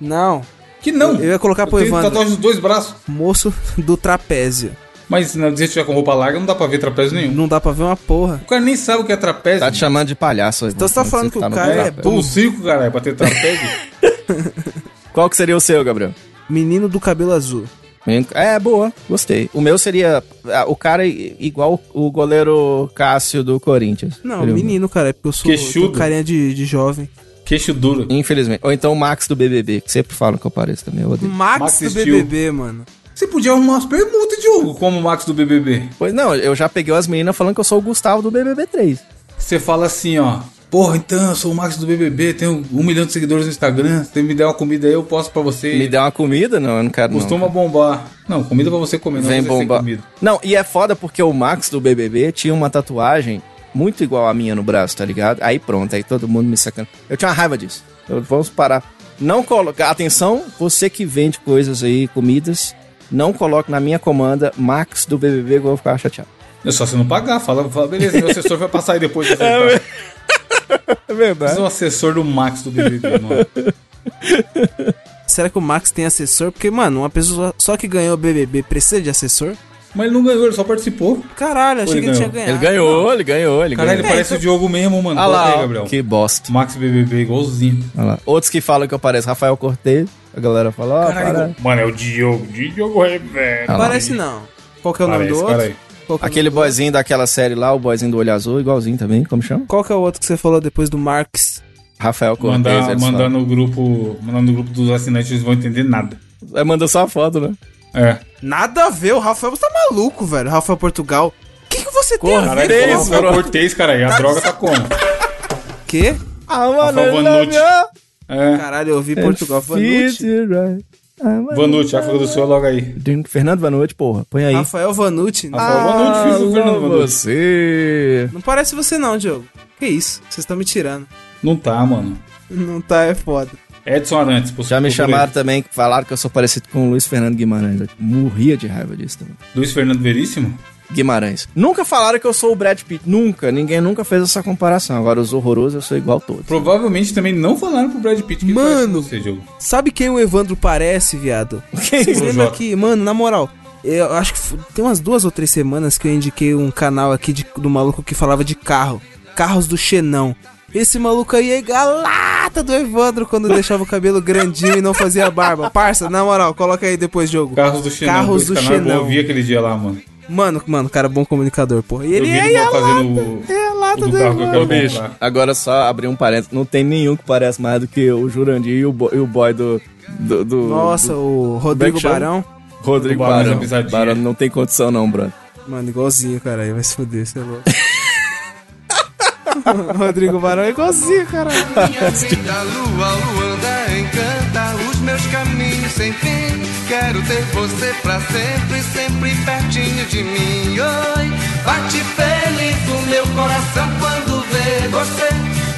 Não, Que não. eu ia colocar pro tenho Evandro. tatuagem dos dois braços. Moço do trapézio. Mas se você tiver com roupa larga, não dá pra ver trapézio nenhum. Não dá pra ver uma porra. O cara nem sabe o que é trapézio. Tá te chamando de palhaço. Então você tá falando que o no cara é trapézio. Tô no circo, caralho, pra ter trapézio. Qual que seria o seu, Gabriel? Menino do cabelo azul. É, boa, gostei. O meu seria ah, o cara igual o goleiro Cássio do Corinthians. Não, o menino, cara, é porque eu sou Queixudo. carinha de, de jovem. Queixo duro. Infelizmente. Ou então o Max do BBB, que sempre falam que eu pareço também. Eu odeio. Max, Max do Steel. BBB, mano. Você podia arrumar umas permutas, Diogo, como o Max do BBB. Pois não, eu já peguei as meninas falando que eu sou o Gustavo do BBB 3. Você fala assim, ó. Porra, então, eu sou o Max do BBB, tenho um milhão de seguidores no Instagram. Se você me der uma comida aí, eu posto pra você. Me der uma comida? Não, eu não quero não. Costuma bombar. Não, comida pra você comer, não Vem bombar. comida. Não, e é foda porque o Max do BBB tinha uma tatuagem muito igual a minha no braço, tá ligado? Aí pronto, aí todo mundo me sacando. Eu tinha uma raiva disso. Eu, vamos parar. Não colocar. Atenção, você que vende coisas aí, comidas, não coloque na minha comanda Max do BBB que eu vou ficar chateado. É só você não pagar. Fala, fala beleza, meu assessor vai passar aí depois. de É acertar. verdade. Você é o assessor do Max do BBB, mano. Será que o Max tem assessor? Porque, mano, uma pessoa só que ganhou o BBB precisa de assessor? Mas ele não ganhou, ele só participou. Caralho, achei Ele que ele tinha ganhou. ganhado. Ele ganhou, ele ganhou, ele Caralho, ele parece o Diogo mesmo, mano. Ah Coloca lá, aí, Gabriel. que bosta. Max BBB igualzinho. Olha lá. Outros que falam que eu pareço Rafael Cortez. A galera fala, ó. Mano, é o Diogo. Diogo Rivera. Ah lá. Parece não. Qual que é o nome do outro? cara aí. É Aquele boyzinho daquela série lá, o boyzinho do olho azul, igualzinho também, como chama? Qual que é o outro que você falou depois do Marx? Rafael Cortez. Mandar, mandar no grupo. Mandar no grupo dos assinantes, eles vão entender nada. É, manda só a foto, né? É. Nada a ver, o Rafael você tá maluco, velho. Rafael Portugal. O que, que você tem a ver Caralho, com o o Rafael Cortez, cara aí. A droga tá como? quê? Ah, Rafael Vanucci. É. Caralho, eu ouvi Portugal. Vanucci. Vanucci, África do Sul é logo aí. Fernando Vanucci, porra. Põe aí. Rafael Vanucci. Rafael Vanucci, filho do Fernando Alô, Vanucci. você. Não parece você não, Diogo. Que isso? Vocês estão me tirando. Não tá, mano. Não tá, é foda. Edson Arantes. pô, Já me chamaram também, falaram que eu sou parecido com o Luiz Fernando Guimarães. Eu morria de raiva disso também. Luiz Fernando Veríssimo? Guimarães. Nunca falaram que eu sou o Brad Pitt. Nunca. Ninguém nunca fez essa comparação. Agora, os horrorosos, eu sou igual a todos. Provavelmente também não falaram pro Brad Pitt que ele Mano. você, Diogo. Sabe quem o Evandro parece, viado? Vocês O lembram que, mano, na moral, eu acho que tem umas duas ou três semanas que eu indiquei um canal aqui de- do maluco que falava de carro. Carros do Xenão. Esse maluco aí é igual a lata do Evandro quando deixava o cabelo grandinho e não fazia barba. Parça, na moral, coloca aí depois, jogo. Carros do Xenão. Carros do é Xenão. Eu vi aquele dia lá, mano. Mano, mano, cara, bom comunicador, porra. E ele é, ele a fazendo lata, o, é a lata do do carro que eu Evandro. quero bicho, agora só abrir um parênteses. Não tem nenhum que parece mais do que o Jurandir e o, bo- e o boy do. do, do- Nossa, do o Rodrigo é Barão. Rodrigo Barão, Barão. Barão não tem condição, não, Bruno. Mano, igualzinho, cara. Aí vai se fuder, você é louco. Rodrigo Barão é igualzinho, cara. Minha vida, lua, Luanda, encanta os meus caminhos sem fim. Quero ter você pra sempre, sempre pertinho de mim. Oi, bate feliz o meu coração quando vê você.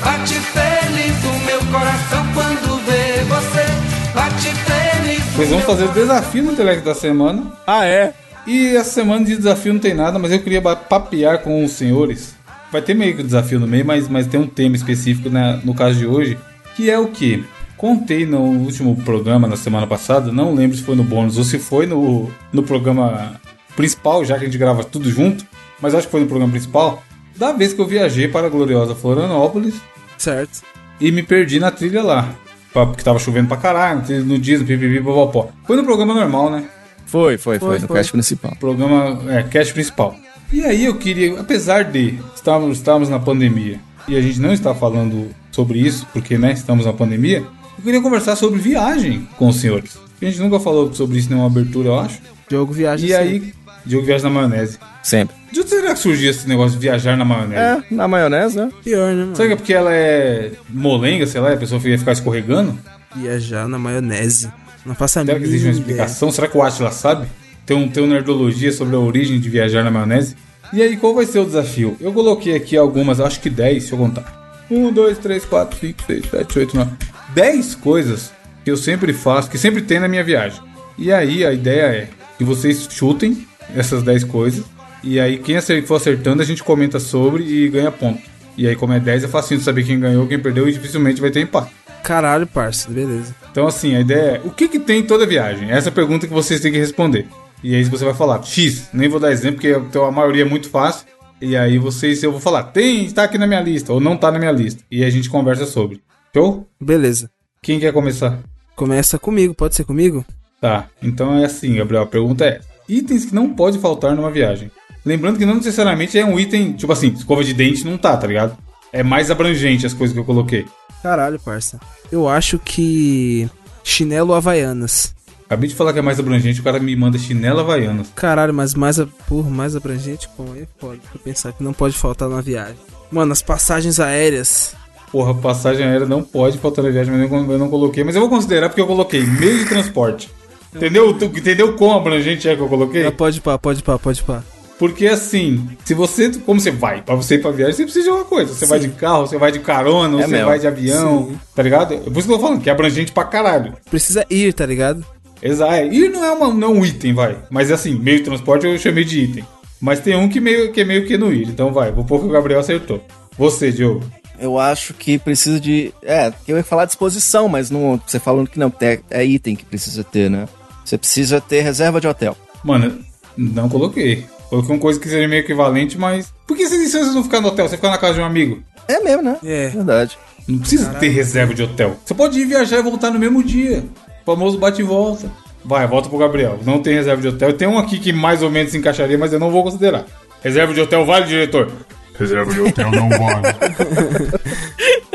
Bate feliz o meu coração quando vê você. Bate feliz. Vocês vão meu fazer o desafio no Intellect da semana. Ah, é? E essa semana de desafio não tem nada, mas eu queria papear com os senhores. Vai ter meio que desafio no meio, mas, mas tem um tema específico na- no caso de hoje, que é o que? Contei no último programa, na semana passada, não lembro se foi no bônus ou se foi no, no programa principal, já que a gente grava tudo junto, mas acho que foi no programa principal, da vez que eu viajei para a gloriosa Florianópolis Certo. e me perdi na trilha lá. Porque tava chovendo pra caralho, no dia pipipi, popopó. Foi no programa normal, né? Foi, foi, foi, Foi, no foi. cast principal. Programa, é, cast principal. E aí eu queria, apesar de estávamos, estávamos na pandemia e a gente não está falando sobre isso, porque, né, estamos na pandemia, eu queria conversar sobre viagem com os senhores. A gente nunca falou sobre isso em nenhuma abertura, eu acho. Jogo viagem E sempre. aí, Diogo viaja na maionese. Sempre. De onde será que surgiu esse negócio de viajar na maionese? É, na maionese, né? Pior, né, mano? Será que é porque ela é molenga, sei lá, e a pessoa ia ficar escorregando? Viajar na maionese. Não faça a Será que existe uma mínima ideia. explicação? Será que o Atila sabe? Tem um, tem uma nerdologia sobre a origem de viajar na maionese? E aí, qual vai ser o desafio? Eu coloquei aqui algumas, acho que 10, se eu contar. 1, 2, 3, 4, 5, 6, 7, 8, 9. 10 coisas que eu sempre faço, que sempre tem na minha viagem. E aí, a ideia é que vocês chutem essas 10 coisas. E aí, quem for acertando, a gente comenta sobre e ganha ponto. E aí, como é 10, é facinho de saber quem ganhou, quem perdeu e dificilmente vai ter empate. Caralho, parça. Beleza. Então, assim, a ideia é: o que, que tem em toda viagem? Essa é a pergunta que vocês têm que responder. E aí você vai falar X, nem vou dar exemplo, porque então, a maioria é muito fácil. E aí vocês, eu vou falar, tem, está aqui na minha lista, ou não tá na minha lista. E a gente conversa sobre. Show? Beleza. Quem quer começar? Começa comigo, pode ser comigo? Tá, então é assim, Gabriel. A pergunta é: itens que não pode faltar numa viagem. Lembrando que não necessariamente é um item, tipo assim, escova de dente não tá, tá ligado? É mais abrangente as coisas que eu coloquei. Caralho, parça. Eu acho que. Chinelo Havaianas. Acabei de falar que é mais abrangente, o cara me manda chinela havaianas. Caralho, mas mais, porra, mais abrangente como é. Pra pensar que não pode faltar na viagem. Mano, as passagens aéreas. Porra, passagem aérea não pode faltar na viagem, mas eu não- eu não coloquei. Mas eu vou considerar porque eu coloquei meio de transporte. Entendeu? Tu- Entendeu quão abrangente é que eu coloquei? Ah, pode pá, pode pá, pode pá. Porque assim, se você. Como você vai? Pra você ir pra viagem, você precisa de uma coisa. Você vai de carro, você vai de carona, É você mesmo. vai de avião, Sim. tá ligado? É por isso que eu tô falando, que é abrangente pra caralho. Precisa ir, tá ligado? Exato. é. E não é, uma, não é um item, vai. Mas assim, meio de transporte eu chamei de item. Mas tem um que meio que, é meio que no ir. Então vai, vou pôr que o Gabriel acertou. Você, Diogo. Eu acho que precisa de. É, eu ia falar disposição, mas não. Você falando que não, é, é item que precisa ter, né? Você precisa ter reserva de hotel. Mano, não coloquei. Coloquei uma coisa que seja meio equivalente, mas. Por que você, você não ficar no hotel? Você ficar na casa de um amigo? É mesmo, né? É. Verdade. Não precisa ter reserva de hotel. Você pode ir viajar e voltar no mesmo dia. Famoso bate e volta. Vai, volta pro Gabriel. Não tem reserva de hotel. Tem um aqui que mais ou menos se encaixaria, mas eu não vou considerar. Reserva de hotel vale, diretor? Reserva de hotel não vale.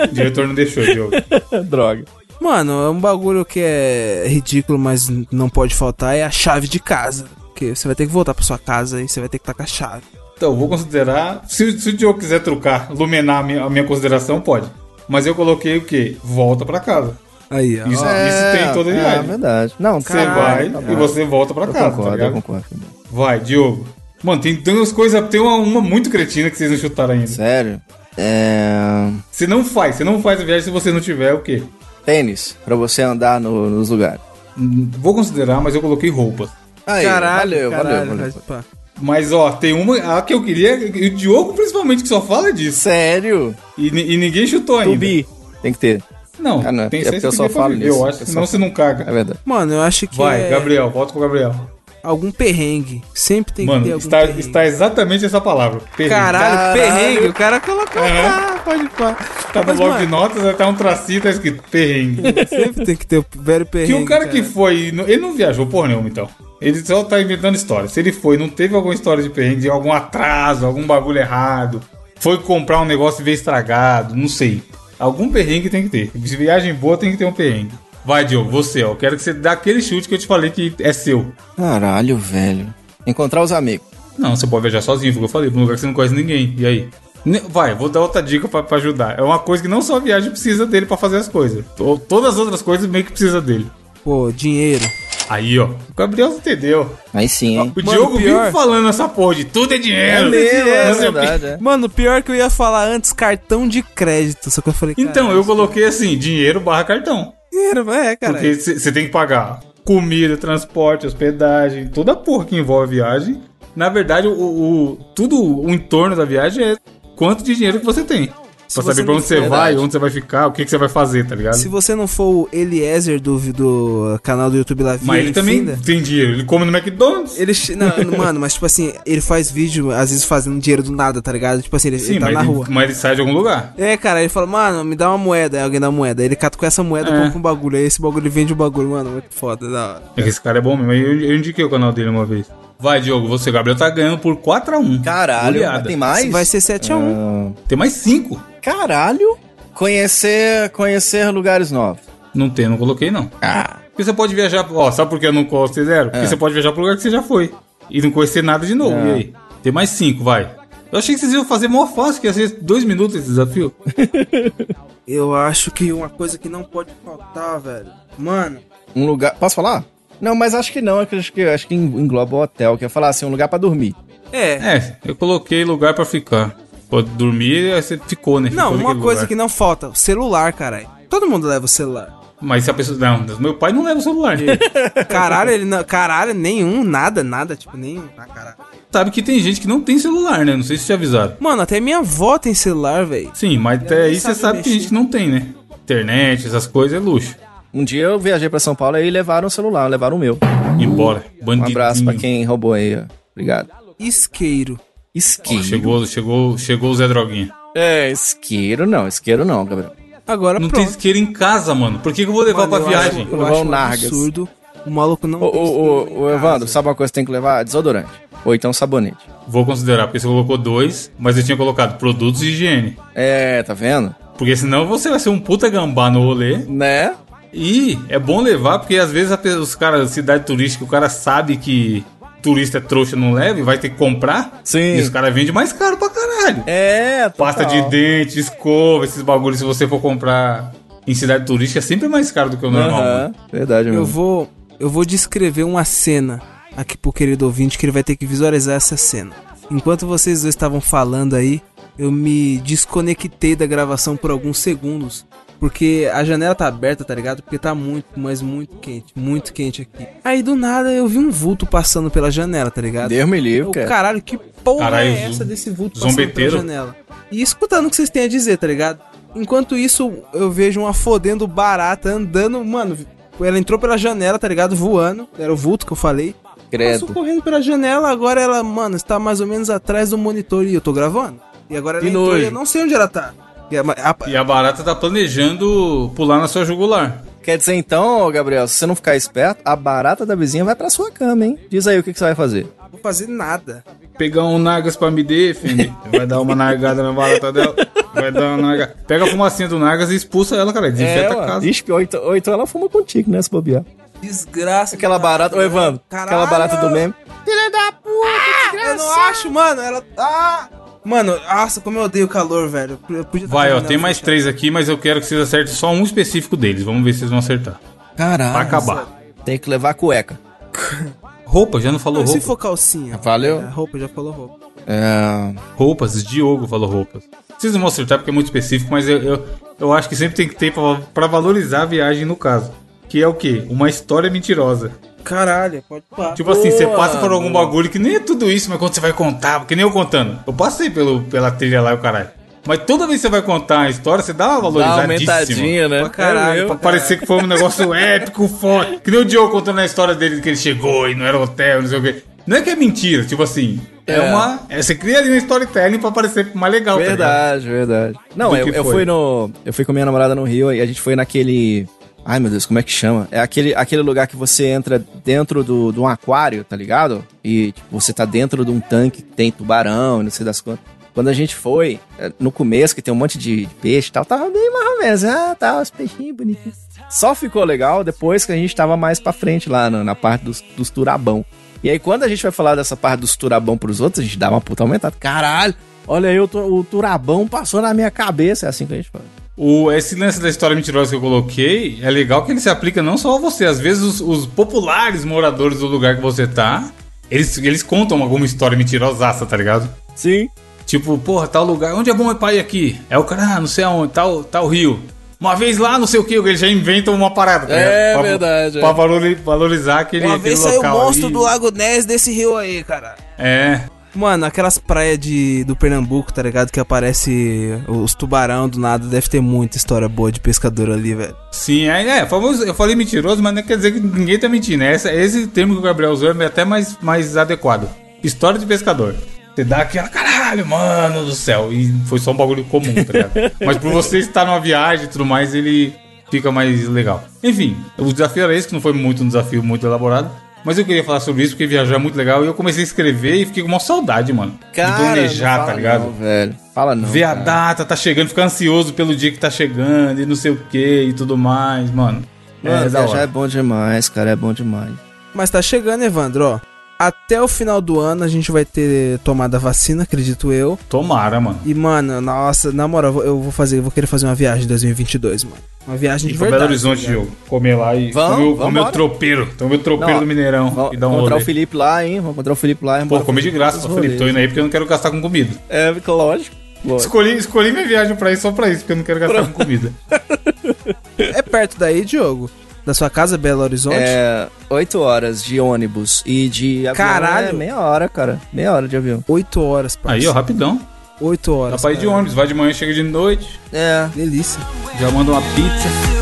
O diretor não deixou, Diogo. Droga. Mano, é um bagulho que é ridículo, mas não pode faltar, é a chave de casa. Porque você vai ter que voltar pra sua casa e você vai ter que estar com a chave. Então, eu vou considerar. Se, se o Diogo quiser trucar, lumenar a minha, a minha consideração, pode. Mas eu coloquei o quê? Volta pra casa. Aí, ó. Isso, isso tem em toda é, viagem. É verdade. Não, Você Caralho, vai tá e você volta pra Eu casa, tá concordo, eu ligado? concordo. Vai, Diogo. Mano, tem, tem umas coisas. Tem uma, uma muito cretina que vocês não chutaram ainda. Sério? É. Você não faz, você não faz a viagem se você não tiver o quê? Tênis, pra você andar no- nos lugares. Hum, Vou considerar, mas eu coloquei roupas. Aí, Caralho, valeu, caralho. valeu, valeu. Mas ó, tem uma. A que eu queria. E o Diogo, principalmente, que só fala disso. Sério? E, e ninguém chutou ainda. Tubi. Tem que ter. Não, Ah, não, tem é que porque ser eu só falo viver, Eu acho, eu senão você não É caga. verdade. Mano, eu acho que Vai, é Gabriel, volta com o Gabriel. algum perrengue. Sempre tem que ter Mano, algum está, perrengue. está exatamente essa palavra. Perrengue. Caralho, Caralho. perrengue. O cara colocou. É. Ah, pode pá. Tá no bloco mano, de notas, até um tracinho tá escrito perrengue. Sempre tem que ter o velho perrengue. Que um cara que foi. Ele não viajou porra nenhuma, então. Ele só tá inventando história. Se ele foi, não teve alguma história de perrengue, de algum atraso, algum bagulho errado, foi comprar um negócio e veio estragado, não sei. Algum perrengue tem que ter. Se viagem boa, tem que ter um perrengue. Vai, Diogo, você, ó. Quero que você dê aquele chute que eu te falei que é seu. Caralho, velho. Encontrar os amigos. Não, você pode viajar sozinho, foi o que eu falei, pra um lugar que você não conhece ninguém. E aí? Vai, vou dar outra dica pra, pra ajudar. É uma coisa que não só a viagem precisa dele pra fazer as coisas. To- Todas as outras coisas meio que precisa dele. Pô, dinheiro. Aí, ó. O Gabriel entendeu. Aí sim, hein? O Mano, Diogo pior- vive falando essa porra de tudo é dinheiro. É mesmo, é verdade, é. Mano, pior que eu ia falar antes, cartão de crédito. Só que eu falei, Então, eu coloquei assim, dinheiro barra cartão. dinheiro, é, cara. Porque você tem que pagar comida, transporte, hospedagem, toda a porra que envolve a viagem. Na verdade, o, o- tudo o entorno da viagem é quanto de dinheiro que você tem. Se Pra saber pra onde você for- vai, Verdade. onde você vai ficar, o que, que você vai fazer, tá ligado? Se você não for o Eliezer do, do canal do YouTube lá, Mas ele também Finda, tem dinheiro, ele come no McDonald's. Ele, não, mano, mas tipo assim, ele faz vídeo, às vezes fazendo dinheiro do nada, tá ligado? Tipo assim, ele, Sim, ele tá na ele, rua. mas ele sai de algum lugar. É, cara, ele fala, mano, me dá uma moeda. Aí alguém dá uma moeda. Aí ele cata com essa moeda, É. compra um bagulho. Aí esse bagulho ele vende o bagulho, mano, muito foda. Da hora. É que esse cara é bom mesmo. Eu, eu indiquei o canal dele uma vez. Vai, Diogo, você, Gabriel, tá ganhando por 4x1. Caralho, tem mais? Vai ser 7x1. Ah, Tem mais 5. Caralho. Conhecer, conhecer lugares novos. Não tem, não coloquei não. Ah. Porque você pode viajar. Ó, sabe por que eu não considero? Porque É. você pode viajar pro lugar que você já foi. E não conhecer nada de novo. É. E aí? Tem mais 5, vai. Eu achei que vocês iam fazer mó fácil, que ia ser 2 minutos esse desafio. Eu acho que uma coisa que não pode faltar, velho. Mano, Um lugar. Posso falar? Não, mas acho que não. Acho que, acho que engloba o hotel. Que ia falar assim, um lugar pra dormir. é. É, eu coloquei lugar pra ficar. Pode dormir, aí você ficou, né? Não, Ficou uma naquele coisa lugar. que não falta: celular, caralho. Todo mundo leva o celular. Mas se a pessoa. Não, meu pai não leva o celular. Caralho, ele não. Caralho, nenhum, nada, nada, tipo, nenhum. Ah, caralho. Sabe que tem gente que não tem celular, né? Não sei se te avisaram. Mano, até minha avó tem celular, velho. Sim, mas até aí você sabe sabe que tem gente que não tem, né? Internet, essas coisas é luxo. Um dia eu viajei pra São Paulo e aí levaram o celular, levaram o meu. Embora. Um Bandidinho. abraço pra quem roubou aí. ó. Obrigado. Isqueiro. Isqueiro. chegou, chegou, chegou o Zé Droguinha. É, isqueiro não, isqueiro não, Gabriel. Agora Não pronto. tem isqueiro em casa, mano. Por que, que eu vou levar Mano, pra eu viagem? Acho, eu Levar acho um Nargas. absurdo. O maluco não. Ô, tem ô, isqueiro ô. Evandro, sabe uma coisa que tem que levar? Desodorante. Ou então sabonete. Vou considerar, porque você colocou dois, mas eu tinha colocado produtos de higiene. É, tá vendo? Porque senão você vai ser um puta gambá no rolê. Né? E é bom levar, porque às vezes os caras, cidade turística, o cara sabe que turista é trouxa não leva e vai ter que comprar. Sim. E os caras vendem mais caro pra caralho. É, Pasta de total. dente, escova, esses bagulhos, se você for comprar em cidade turística, é sempre mais caro do que o normal. Mano. Verdade, Eu mesmo. vou, eu vou descrever uma cena aqui pro querido ouvinte que ele vai ter que visualizar essa cena. Enquanto vocês dois estavam falando aí, eu me desconectei da gravação por alguns segundos. Porque a janela tá aberta, tá ligado? Porque tá muito, mas muito quente, muito quente aqui. Aí do nada eu vi um vulto passando pela janela, tá ligado? Deus me livre, cara. caralho, que porra Caralho, é essa desse vulto passando zombeteiro? pela janela? E escutando o que vocês têm a dizer, tá ligado? Enquanto isso, eu vejo uma fodendo barata andando, mano. Ela entrou pela janela, tá ligado? Voando. Era o vulto que eu falei. Passou Credo. correndo pela janela, agora ela, mano, está mais ou menos atrás do monitor e eu tô gravando. E agora ela Que entrou e eu não sei onde ela tá. E a- a- E a barata tá planejando pular na sua jugular. Quer dizer então, Gabriel, se você não ficar esperto, a barata da vizinha vai pra sua cama, hein? Diz aí o que, que você vai fazer. não vou fazer nada. Pegar um Nagas pra me defender. Vai dar uma nargada na barata dela. Vai dar uma nargada. Pega a fumacinha do Nagas e expulsa ela, cara. Desinfeta a mano. casa. Ixi, ou então, ou então ela fuma contigo, né, se bobear. Desgraça. Aquela barata, ô Evandro, aquela barata do meme. Filha da puta, Eu não acho, mano. Ela. Ah! Mano, nossa, como eu odeio calor, velho. Eu podia Vai, ó, tem mais três aqui, mas eu quero que vocês acertem só um específico deles. Vamos ver se vocês vão acertar. Caralho. Pra acabar. Tem que levar cueca. Roupa, já não falou Não, se roupa. for calcinha. Valeu. É, roupa, já falou roupa. É... Roupas, Diogo falou roupas. Vocês não vão acertar porque é muito específico, mas eu, eu, eu acho que sempre tem que ter pra, pra valorizar a viagem no caso. Que é o quê? Uma história mentirosa. Caralho, pode parar. Tipo assim, você passa por algum bagulho que nem é tudo isso, mas quando você vai contar, que nem eu contando. Eu passei pelo, pela trilha lá e o caralho. Mas toda vez que você vai contar a história, você dá uma Dá uma valorizadíssima. aumentadinha, né? Pra caralho, É Pra parecer que foi um negócio épico, foda. Que nem o Diogo contando a história dele que ele chegou e não era hotel, não sei o quê. Não é que é mentira, tipo assim. É, É. uma. é, você cria ali um storytelling pra parecer mais legal. tá? Verdade, verdade. Não, Do eu, eu fui no. Eu fui com minha namorada no Rio e a gente foi naquele. Ai meu Deus, como é que chama? É aquele, aquele lugar que você entra dentro do, de um aquário, tá ligado? E tipo, você tá dentro de um tanque que tem tubarão, não sei das quantas. Quando a gente foi, é, no começo, que tem um monte de peixe e tal, tava bem mais ou. Ah, tá, os peixinhos bonitinhos. Só ficou legal depois que a gente tava mais pra frente lá, na, na parte dos, dos turabão. E aí, quando a gente vai falar dessa parte dos turabão pros outros, a gente dá uma puta aumentada. Caralho, olha aí, o, o turabão passou na minha cabeça. É assim que a gente fala. O, esse lance da história mentirosa que eu coloquei é legal que ele se aplica não só a você. Às vezes os, os populares moradores do lugar que você tá, eles, eles contam alguma história mentirosaça, tá ligado? Sim. Tipo, porra, tal lugar, onde é bom é pra ir aqui? É o cara, ah, não sei aonde, tal, tal rio. Uma vez lá, não sei o que, eles já inventam uma parada, tá É ligado? Pra- verdade, é. Pra valori- valorizar aquele, Uma aquele vez saiu o local monstro aí. do Lago Ness desse rio aí, cara. É. Mano, aquelas praias de, do Pernambuco, tá ligado? Que aparece os tubarão do nada. Deve ter muita história boa de pescador ali, velho. Sim, é, é famoso, eu falei mentiroso, mas não quer dizer que ninguém tá mentindo. né? Essa, esse termo que o Gabriel usou é até mais, mais adequado. História de pescador. Você dá aquela, caralho, mano do céu. E foi só um bagulho comum, tá ligado? mas por você estar numa viagem e tudo mais, ele fica mais legal. Enfim, o desafio era esse, que não foi muito um desafio muito elaborado. Mas eu queria falar sobre isso, porque viajar é muito legal. E eu comecei a escrever e fiquei com uma saudade, mano. de planejar, tá ligado? Não, velho. Fala não. Ver a cara. data, tá chegando, ficar ansioso pelo dia que tá chegando e não sei o que e tudo mais, mano. Mano, é da viajar é bom demais, cara. É bom demais. Mas tá chegando, Evandro, ó. Até o final do ano a gente vai ter tomado a vacina, acredito eu. Tomara, mano. E, mano, nossa, na moral, eu vou- eu vou fazer, eu vou querer fazer uma viagem em 2022, mano. Uma viagem E de pra verdade. Belo Horizonte, ligado? Diogo. Comer lá e Vamos, comer, o- vamos comer o tropeiro. Comer o tropeiro Não, do Mineirão Vamos e dar um encontrar rolê. o Felipe lá, hein? Vamos encontrar o Felipe lá. Pô, comer de graça pra Felipe. Tô indo aí porque eu não quero gastar com comida. É, lógico. lógico. Escolhi, escolhi minha viagem pra ir só pra isso, porque eu não quero gastar com comida. É perto daí, Diogo? Da sua casa, Belo Horizonte? É, 8 horas de ônibus e de avião Caralho. é meia hora, cara. Meia hora de avião. 8 horas, pai. Aí, ó, rapidão. 8 Dá horas. pra ir de ônibus. Vai de manhã, chega de noite. É. Delícia. Já manda uma pizza.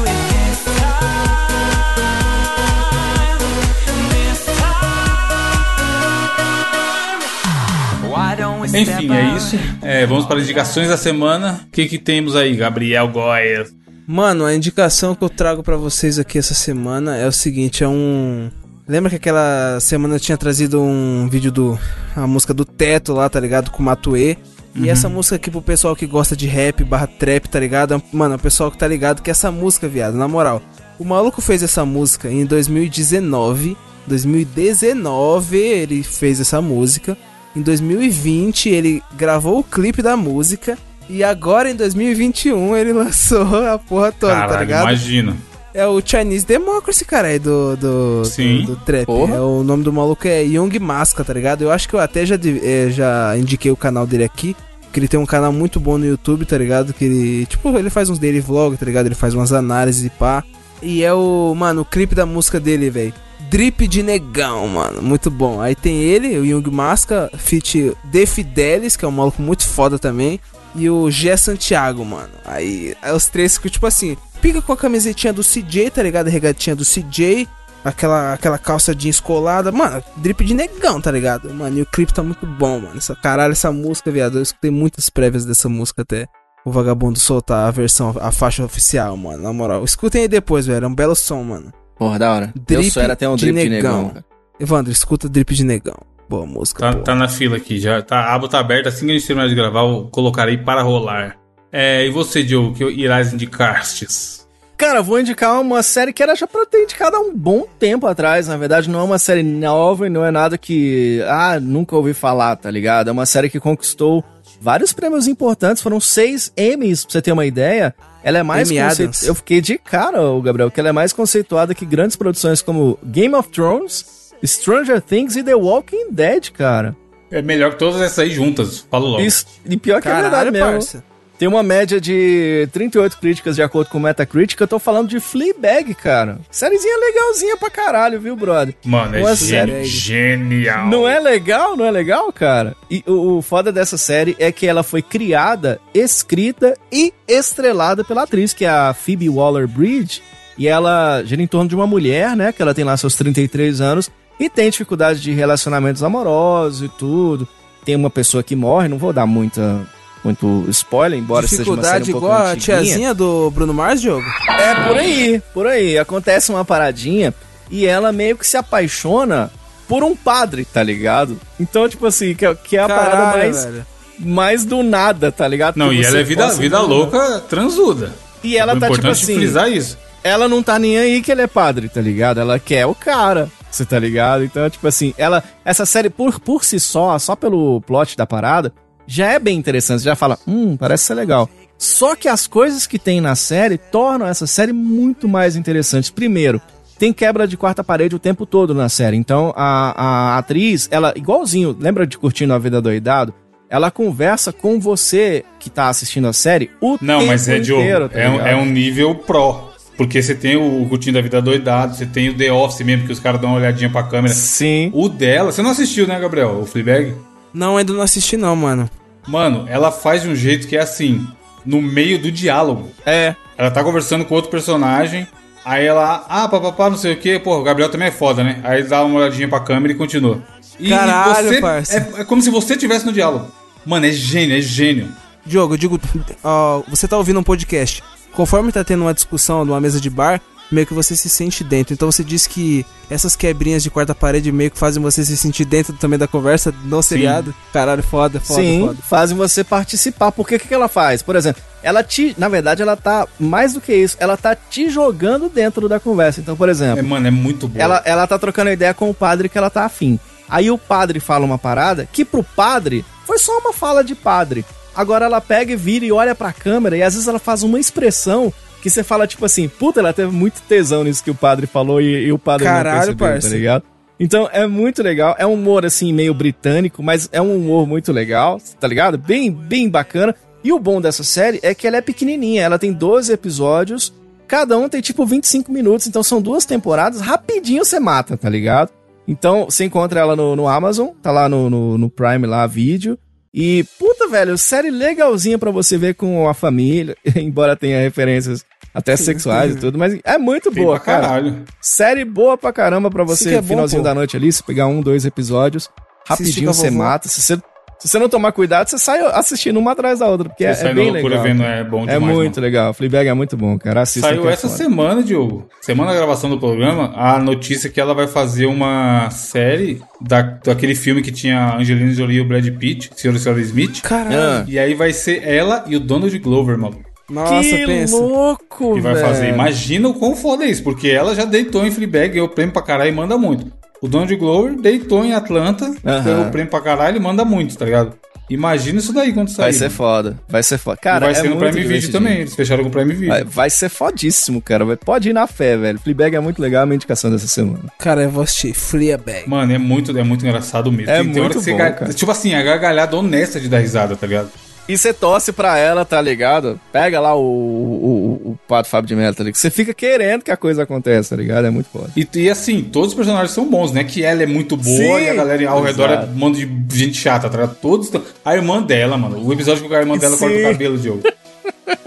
Enfim, é isso. É, vamos para as indicações da semana. O que, que temos aí, Gabriel Goias? Mano, a indicação que eu trago pra vocês aqui essa semana é o seguinte, é um... Lembra que aquela semana eu tinha trazido um vídeo do... A música do Teto lá, tá ligado? Com o Matue. E essa música aqui pro pessoal que gosta de rap barra trap, tá ligado? Mano, o pessoal que tá ligado que essa música, viado, na moral. O maluco fez essa música em 2019. 2019 ele fez essa música. Em 2020 ele gravou o clipe da música. E agora em 2021 ele lançou a porra toda, tá Caralho, ligado? imagina. É o Chinese Democracy, cara, aí do, do, Sim. do, do trap. Porra. É, o nome do maluco é Young Masca, tá ligado? Eu acho que eu até já, de- eh, já indiquei o canal dele aqui. Que ele tem um canal muito bom no YouTube, tá ligado? Que ele, tipo, ele faz uns daily vlog, tá ligado? Ele faz umas análises e pá. E é o, mano, o clipe da música dele, velho. Drip de negão, mano. Muito bom. Aí tem ele, o Young Masca, feat The Fidelis, que é um maluco muito foda também. E o Gé Santiago, mano. Aí, aí os três ficam tipo assim: pica com a camisetinha do CJ, tá ligado? A regatinha do CJ. Aquela, aquela calça jeans colada. Mano, drip de negão, tá ligado? Mano, e o clipe tá muito bom, mano. Essa, caralho, essa música, viado. Eu escutei muitas prévias dessa música até. O vagabundo soltar a versão, a faixa oficial, mano. Na moral. Escutem aí depois, velho. É um belo som, mano. Porra, da hora. Drip Meu sonho era ter um de drip de negão. cara. Evandro, escuta drip de negão. Boa música, Tá, tá na fila aqui, já tá, a aba tá aberta. Assim que a gente terminar de gravar, eu colocarei para rolar. É, e você, Diogo, que irás indicastes? Cara, vou indicar uma série que era já pra ter indicado há um bom tempo atrás. Na verdade, não é uma série nova e não é nada que. Ah, nunca ouvi falar, tá ligado? É uma série que conquistou vários prêmios importantes. Foram seis Emmys, pra você ter uma ideia. Ela é mais Amy conceit- Adams. Eu fiquei de cara, Gabriel, que ela é mais conceituada que grandes produções como Game of Thrones, Stranger Things e The Walking Dead, cara. É melhor que todas essas aí juntas. Falo logo. Isso, e pior que é Caralho, verdade mesmo. parça. Tem uma média de 38 críticas de acordo com o Metacritic. Eu tô falando de Fleabag, cara. Sériezinha legalzinha pra caralho, viu, brother? Mano, é Uma geni- série- genial. Não é legal? Não é legal, cara? E o, o foda dessa série é que ela foi criada, escrita e estrelada pela atriz, que é a Phoebe Waller-Bridge. E ela gira em torno de uma mulher, né? Que ela tem lá seus 33 anos e tem dificuldade de relacionamentos amorosos e tudo. Tem uma pessoa que morre, não vou dar muita, muito spoiler, embora seja uma série Dificuldade um pouco igual a tiazinha do Bruno Mars, Diogo? É por aí, por aí. Acontece uma paradinha e ela meio que se apaixona por um padre, tá ligado? Então, tipo assim, que é, que é a parada Caralho, mais, velho. mais do nada, tá ligado? Não, Que e ela é vida, vida louca transuda. E ela é tá tipo importante assim, frisar isso. ela não tá nem aí que ele é padre, tá ligado? Ela quer o cara, você tá ligado? Então, tipo assim, ela essa série por, por si só, só pelo plot da parada, já é bem interessante, já fala, hum, parece ser legal. Só que as coisas que tem na série tornam essa série muito mais interessante. Primeiro, tem quebra de quarta parede o tempo todo na série. Então, a, a atriz, ela, igualzinho, lembra de Curtindo a Vida Doidado? Ela conversa com você que tá assistindo a série o Não, tempo mas é, inteiro, tá é, um, é um nível pro. Porque você tem o Routine da Vida Doidado, você tem o The Office mesmo, que os caras dão uma olhadinha pra câmera. Sim. O dela, você não assistiu, né, Gabriel? O Fleabag? Não, ainda não assisti não, mano. Mano, ela faz de um jeito que é assim, no meio do diálogo. É. Ela tá conversando com outro personagem, aí ela, ah, papapá, não sei o que, pô, o Gabriel também é foda, né? Aí dá uma olhadinha pra câmera e continua. E Caralho, você, parça. é, é como se você estivesse no diálogo. Mano, é gênio, é gênio. Diogo, eu digo, ó, você tá ouvindo um podcast. Conforme tá tendo uma discussão numa mesa de bar, meio que você se sente dentro. Então você diz que essas quebrinhas de quarta parede meio que fazem você se sentir dentro também da conversa no seriado. Caralho, foda, foda, Sim, foda. fazem você participar. Porque o que, que ela faz? Por exemplo, ela te. Na verdade, ela tá. Mais do que isso, ela tá te jogando dentro da conversa. Então, por exemplo. É, mano, é muito bom. Ela, ela tá trocando ideia com o padre que ela tá afim. Aí o padre fala uma parada que pro padre foi só uma fala de padre. Agora ela pega e vira e olha pra câmera e às vezes ela faz uma expressão que você fala tipo assim, puta, ela teve muito tesão nisso que o padre falou e, e o padre Caralho, não percebeu, parça. tá ligado? Então é muito legal, é um humor assim meio britânico, mas é um humor muito legal, tá ligado? Bem, bem bacana. E o bom dessa série é que ela é pequenininha, ela tem 12 episódios, cada um tem tipo 25 minutos, então são duas temporadas, rapidinho você mata, tá ligado? Então você encontra ela no, no Amazon, tá lá no, no, no Prime lá, vídeo. E, puta, velho, série legalzinha pra você ver com a família, embora tenha referências até sexuais e tudo, mas é muito Tem boa, pra cara. caralho. Série boa pra caramba pra você, é bom, finalzinho pô. da noite ali, você pegar um, dois episódios, rapidinho você mata. Se você, se você não tomar cuidado, você sai assistindo uma atrás da outra, porque é, Você sai é bem loucura legal. vendo, é bom É demais, muito mano. legal. Fleabag é muito bom, cara. Assista Saiu é essa foda. semana, Diogo. Semana da gravação do programa, a notícia é que ela vai fazer uma série da, daquele filme que tinha Angelina Jolie e o Brad Pitt, Sr. e Sra. Smith. Caralho. Ah. E aí vai ser ela e o Donald Glover, mano. Nossa, que pensa. louco, Que vai velho. fazer. Imagina o quão foda é isso, porque ela já deitou em Fleabag, ganhou prêmio pra caralho e manda muito. O Donald Glover deitou em Atlanta, Aham. ganhou prêmio pra caralho e manda muito, tá ligado? Imagina isso daí quando sair. Vai ser foda. Vai ser foda. Cara, vai é ser no muito Prime Video também, eles fecharam com o Prime Video. Vai, vai ser fodíssimo, cara. Vai- Pode ir na fé, velho. Fleabag é muito legal, a minha indicação dessa semana. Cara, eu vou assistir Fleabag. Mano, é muito, é muito engraçado mesmo. É tem, tem hora muito que você bom, gar-. Tipo assim, a gargalhada honesta de dar risada, tá ligado? E você torce pra ela, tá ligado? Pega lá o, o, o, o Pato Fábio de Mello, tá ligado? Você fica querendo que a coisa aconteça, tá ligado? É muito foda. E, e assim, todos os personagens são bons, né? Que ela é muito boa Sim, e a galera ao redor é um monte de gente chata, tá ligado? Todos. A irmã dela, mano. O episódio que a irmã dela Sim. É. corta o cabelo, Diogo.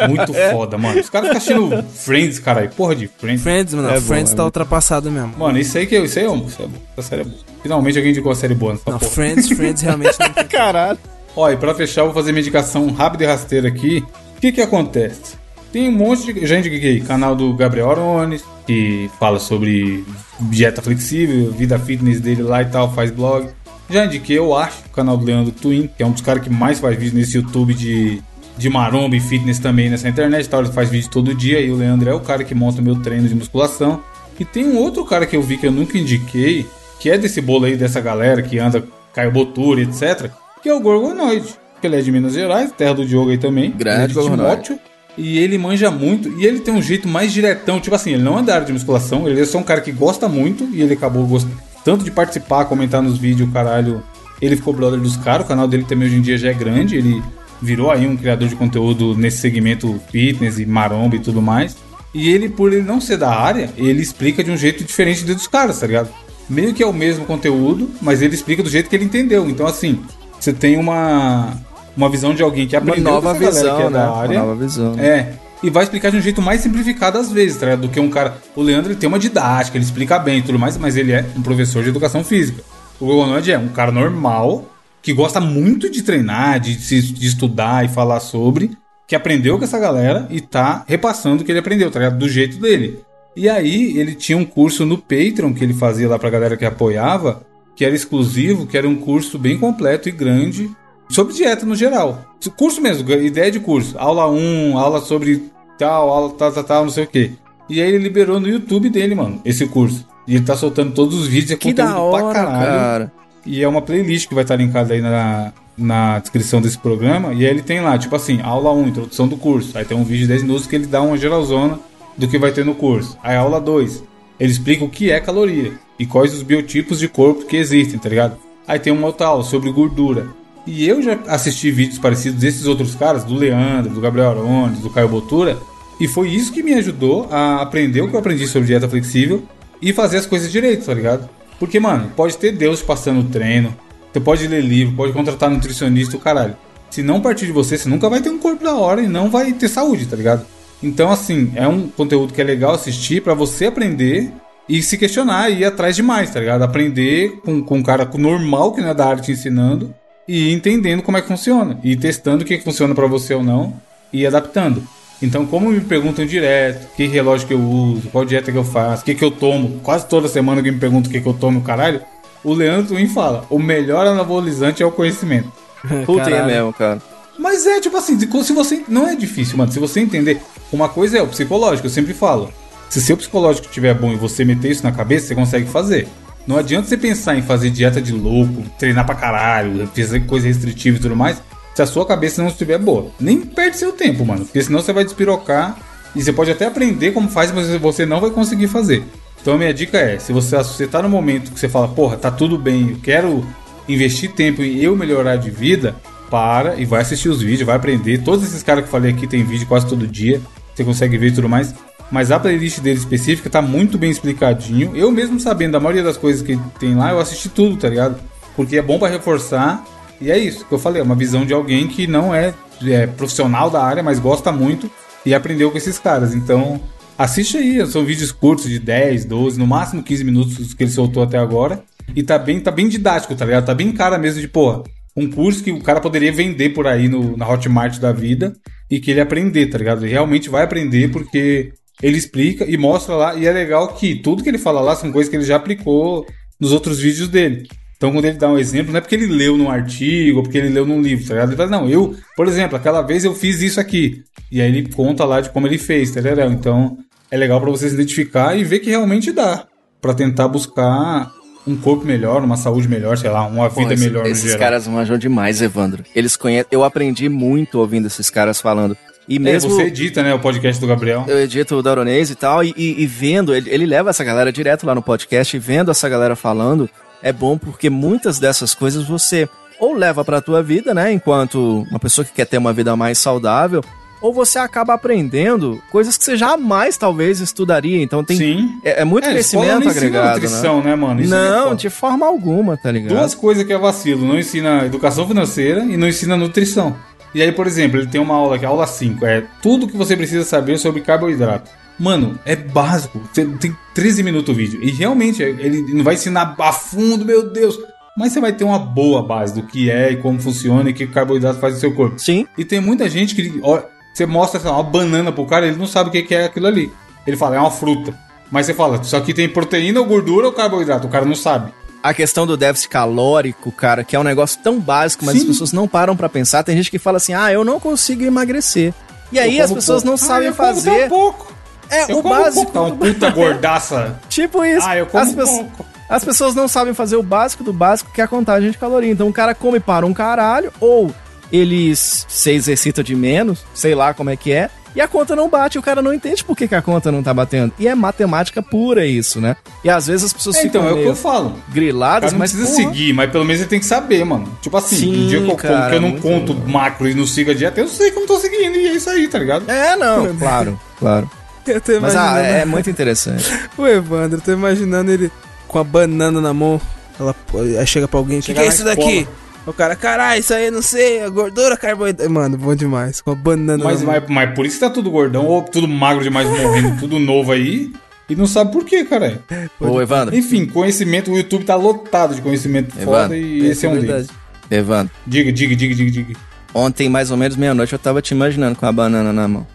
Muito foda, mano. Os caras ficam assistindo Friends, caralho. Porra de Friends. Friends, mano. É bom, Friends é tá muito ultrapassado mesmo. Mano, isso aí que eu, isso aí é bom. Isso é bom. Essa série é boa. Finalmente alguém indicou a série boa nessa Não, porra. Friends, Friends realmente não tem. Caralho. Ó, e pra fechar, eu vou fazer minha indicação rápida e rasteira aqui. O que que acontece? Tem um monte de... Já indiquei canal do Gabriel Arones, que fala sobre dieta flexível, vida fitness dele lá e tal, faz blog. Já indiquei, eu acho, o canal do Leandro Twin, que é um dos caras que mais faz vídeo nesse YouTube de, de maromba e fitness também nessa internet e tal. Ele faz vídeo todo dia e o Leandro é o cara que monta meu treino de musculação. E tem um outro cara que eu vi que eu nunca indiquei, que é desse bolo aí dessa galera que anda Caio Botura, etc., que é o Gorgonoide. Que ele é de Minas Gerais, terra do Diogo aí também. Grande é Gorgonoide. Timóteo. E ele manja muito. E ele tem um jeito mais diretão. Tipo assim, ele não é da área de musculação. Ele é só um cara que gosta muito. E ele acabou gostando tanto de participar, comentar nos vídeos, caralho. Ele ficou brother dos caras. O canal dele também hoje em dia já é grande. Ele virou aí um criador de conteúdo nesse segmento fitness e maromba e tudo mais. E ele, por ele não ser da área, ele explica de um jeito diferente dos caras, tá ligado? Meio que é o mesmo conteúdo, mas ele explica do jeito que ele entendeu. Então, assim, você tem uma, uma visão de alguém que Uma aprendeu nova com essa galera visão, é né? da área. Uma nova visão. É. E vai explicar de um jeito mais simplificado às vezes, tá? Do que um cara. O Leandro ele tem uma didática, ele explica bem e tudo mais, mas ele é um professor de educação física. O Gogonoid é um cara normal, que gosta muito de treinar, de, se- de estudar e falar sobre, que aprendeu com essa galera e tá repassando o que ele aprendeu, tá ligado? Do jeito dele. E aí ele tinha um curso no Patreon que ele fazia lá pra galera que apoiava, que era exclusivo, que era um curso bem completo e grande sobre dieta no geral. Curso mesmo, ideia de curso. Aula 1, aula sobre tal, aula tal, tal, tal, não sei o quê. E aí ele liberou no YouTube dele, mano, esse curso. E ele tá soltando todos os vídeos, é Que conteúdo da hora, pra caralho. cara. E é uma playlist que vai estar linkada aí na, na descrição desse programa. E aí ele tem lá, tipo assim, aula 1, introdução do curso. Aí tem um vídeo de 10 minutos que ele dá uma geralzona do que vai ter no curso. Aí aula 2, ele explica o que é caloria e quais os biotipos de corpo que existem, tá ligado? Aí tem uma outra aula sobre gordura. E eu já assisti vídeos parecidos desses outros caras, do Leandro, do Gabriel Arones, do Caio Botura, e foi isso que me ajudou a aprender o que eu aprendi sobre dieta flexível e fazer as coisas direito, tá ligado? Porque, mano, pode ter Deus passando o treino, Você pode ler livro, pode contratar nutricionista, o caralho. Se não partir de você, você nunca vai ter um corpo da hora e não vai ter saúde, tá ligado? Então, assim, é um conteúdo que é legal assistir pra você aprender e se questionar e ir atrás de mais, tá ligado? Aprender com, com um cara normal que não é da área te ensinando e ir entendendo como é que funciona. E ir testando o que, que funciona pra você ou não e ir adaptando. Então, como me perguntam direto que relógio que eu uso, qual dieta que eu faço, o que, que eu tomo, quase toda semana que me perguntam o que, que eu tomo, caralho, o Leandro me fala: o melhor anabolizante é o conhecimento. Puta, é mesmo, cara. Mas é tipo assim, se você. Não é difícil, mano. Se você entender. Uma coisa é o psicológico, eu sempre falo. Se seu psicológico estiver bom e você meter isso na cabeça, você consegue fazer. Não adianta você pensar em fazer dieta de louco, treinar pra caralho, fazer coisa restritiva e tudo mais, se a sua cabeça não estiver boa. Nem perde seu tempo, mano. Porque senão você vai despirocar e você pode até aprender como faz, mas você não vai conseguir fazer. Então a minha dica é, se você, você tá no momento que você fala, porra, tá tudo bem, eu quero investir tempo em eu melhorar de vida, para e vai assistir os vídeos, vai aprender. Todos esses caras que eu falei aqui tem vídeo quase todo dia, você consegue ver e tudo mais. Mas a playlist dele específica tá muito bem explicadinho. Eu mesmo sabendo da maioria das coisas que tem lá, eu assisti tudo, tá ligado? Porque é bom pra reforçar. E é isso que eu falei, é uma visão de alguém que não é, é profissional da área, mas gosta muito e aprendeu com esses caras. Então, assiste aí, são vídeos curtos de 10, 12, no máximo 15 minutos os que ele soltou até agora. E tá bem, tá bem didático, tá ligado? Tá bem cara mesmo de, porra, um curso que o cara poderia vender por aí no, na Hotmart da vida e que ele aprender, tá ligado? Ele realmente vai aprender porque ele explica e mostra lá. E é legal que tudo que ele fala lá são coisas que ele já aplicou nos outros vídeos dele. Então, quando ele dá um exemplo, não é porque ele leu num artigo ou porque ele leu num livro, tá ligado? Ele fala, não, eu, por exemplo, aquela vez eu fiz isso aqui. E aí ele conta lá de como ele fez, tá ligado? Então, é legal pra vocês identificar e ver que realmente dá. Pra tentar buscar um corpo melhor, uma saúde melhor, sei lá, uma Pô, vida esse- melhor no esses geral. caras manjam demais, Evandro. Eles conhecem. Eu aprendi muito ouvindo esses caras falando. E É, mesmo. você edita, né, o podcast do Gabriel. Eu edito o Daronês e tal, e, e- e vendo, ele, ele leva essa galera direto lá no podcast, e vendo essa galera falando, é bom porque muitas dessas coisas você ou leva pra tua vida, né, enquanto uma pessoa que quer ter uma vida mais saudável, ou você acaba aprendendo coisas que você jamais talvez estudaria. Então tem. Sim. É, é muito É, crescimento agregado. nutrição, né? né, mano? Isso é não, foda. de forma alguma, tá ligado? Duas coisas que é vacilo. Não ensina educação financeira e não ensina nutrição. E aí, por exemplo, ele tem uma aula aqui, aula 5, é tudo que você precisa saber sobre carboidrato. Mano, é básico. Tem 13 minutos o vídeo. E realmente, ele não vai ensinar a fundo, meu Deus. Mas você vai ter uma boa base do que é e como funciona e o que o carboidrato faz no seu corpo. Sim. E tem muita gente que. Ó, você mostra lá, uma banana pro cara, ele não sabe o que que é aquilo ali. Ele fala, é uma fruta. Mas você fala, isso aqui tem proteína ou gordura ou carboidrato? O cara não sabe. A questão do déficit calórico, cara, que é um negócio tão básico, mas Sim. as pessoas não param pra pensar. Tem gente que fala assim: ah, eu não consigo emagrecer. E aí Eu as como pessoas pouco. não sabem Ah, eu como fazer. tão pouco. É Eu o como básico. Tá um puta gordaça. Tipo isso. Ah, eu como as, pessoas- pouco. as pessoas não sabem fazer o básico do básico, que é a contagem de caloria. Então o cara come para um caralho, ou ele s- se exercita de menos, sei lá como é que é, e a conta não bate, o cara não entende por que, que a conta não tá batendo. E é matemática pura isso, né? E às vezes as pessoas É, então, ficam é o que eu falo. Griladas, cara não mas precisa porra, seguir, mas pelo menos ele tem que saber, mano. Tipo assim, Sim, no dia que eu, como, cara, que eu não conto bom. macro e não sigo a dieta, eu sei que eu não tô seguindo, e é isso aí, tá ligado? É, não, claro, claro. Eu tô Mas ah, é muito interessante. o Evandro, eu tô imaginando ele com a banana na mão. Ela, aí chega pra alguém, o que, Chega que é isso daqui? O cara, caralho, isso aí eu não sei, é gordura, carboidrato. Mano, bom demais. Com a banana Mas, na mão. mas, mas por isso que tá tudo gordão, ou tudo magro demais morrendo, tudo novo aí, e não sabe por quê, cara. Ô, Evandro, Enfim, conhecimento, o YouTube tá lotado de conhecimento Evandro, foda e esse é um deles. Evandro, Diga, diga, diga, diga, diga. ontem mais ou menos meia-noite eu tava te imaginando com a banana na mão.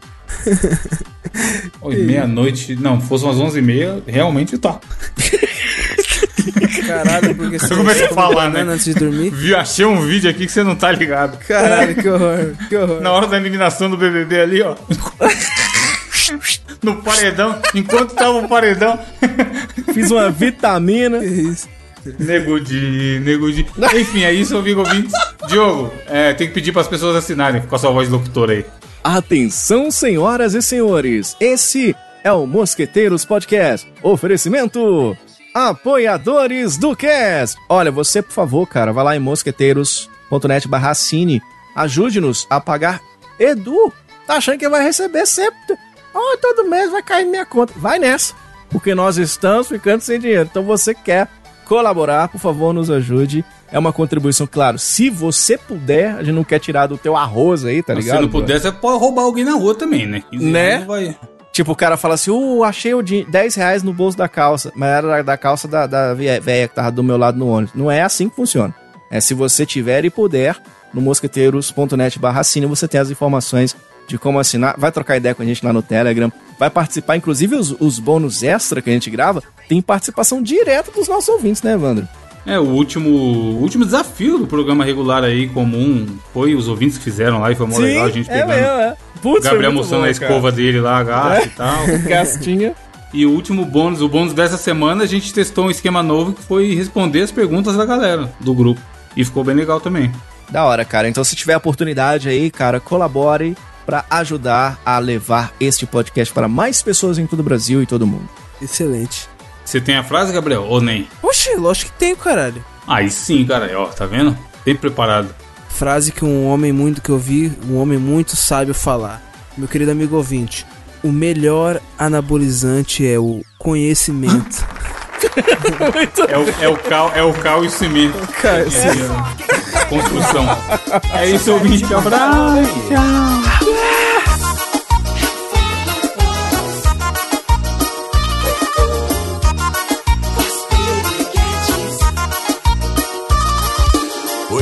Oi, meia-noite, não, fosse umas 11h30, realmente tá. Caralho, porque você começa a come falar, né? antes de dormir. Vi, achei um vídeo aqui que você não tá ligado. Caralho, que horror, que horror. Na hora da eliminação do BBB ali, ó. No paredão, enquanto tava o paredão. Fiz uma vitamina. Que isso? Nego de, nego de. Enfim, é isso, amigo ouvintes. Diogo, é, tem que pedir para as pessoas assinarem com a sua voz de locutor aí. Atenção, senhoras e senhores, esse é o Mosqueteiros Podcast. Oferecimento apoiadores do cast. Olha, você, por favor, cara, vai lá em mosqueteiros.net barra assine. Ajude-nos a pagar Edu. Tá achando que vai receber sempre? Oh, todo mês vai cair minha conta. Vai nessa, porque nós estamos ficando sem dinheiro. Então você quer colaborar, por favor, nos ajude. É uma contribuição, claro. Se você puder, a gente não quer tirar do teu arroz aí, tá ligado? Se não puder, você pode roubar alguém na rua também, né? 15 Né? vai- Tipo, o cara fala assim, uh, achei o din- 10 reais no bolso da calça. Mas era da- calça da, da ve- véia que tava do meu lado no ônibus. Não é assim que funciona. É se você tiver e puder, no mosqueteiros.net barra você tem as informações de como assinar. Vai trocar ideia com a gente lá no Telegram. Vai participar, inclusive os, os bônus extra que a gente grava, tem participação direta dos nossos ouvintes, né, Evandro? É, o último, o último desafio do programa regular aí, comum, foi os ouvintes que fizeram lá e foi mó legal a gente pegando. é. Putz, o Gabriel mostrando a escova dele lá, a gata e tal. Gastinha. E o último bônus, o bônus dessa semana, a gente testou um esquema novo que foi responder as perguntas da galera do grupo. E ficou bem legal também. Da hora, cara. Então, se tiver a oportunidade aí, cara, colabore pra ajudar a levar este podcast para mais pessoas em todo o Brasil e todo mundo. Excelente. Você tem a frase, Gabriel? Ou nem? Oxe, lógico que tem, caralho. Aí sim, cara. Ó, tá vendo? Bem preparado. Frase que um homem muito que eu vi, um homem muito sábio falar. Meu querido amigo ouvinte, o melhor anabolizante é o conhecimento. É o, é o cal, é o cal e o cimento. Cara, É, construção. É isso, ouvinte. Abraço.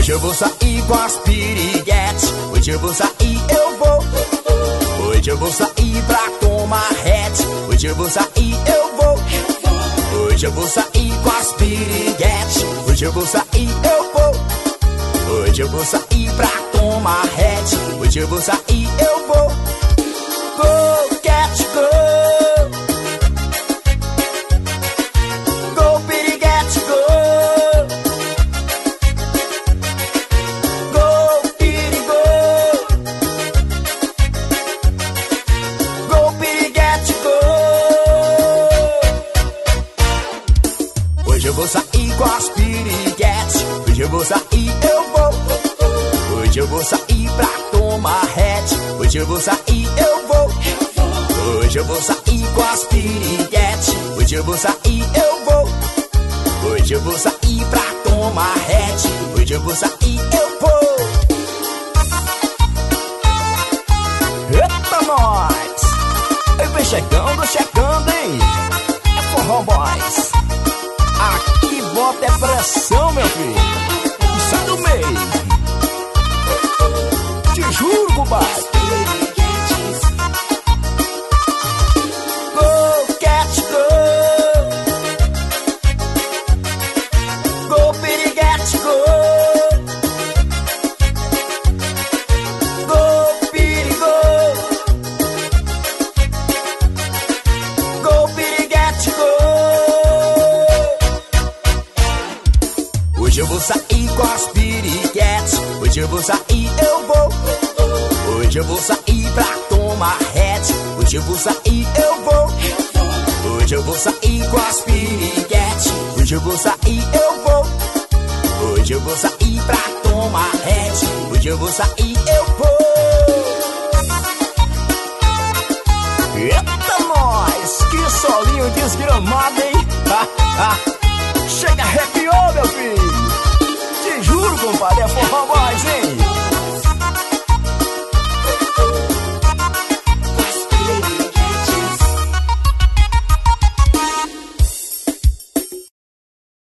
Hoje eu vou sair com as piriguetes. Hoje eu vou sair, eu vou. Hoje eu vou sair pra tomar rete. Hoje eu vou sair, eu vou. Hoje eu vou sair com as piriguetes. Hoje eu vou sair, eu vou. Hoje eu vou sair pra tomar rete. Hoje eu vou sair, eu vou. Go,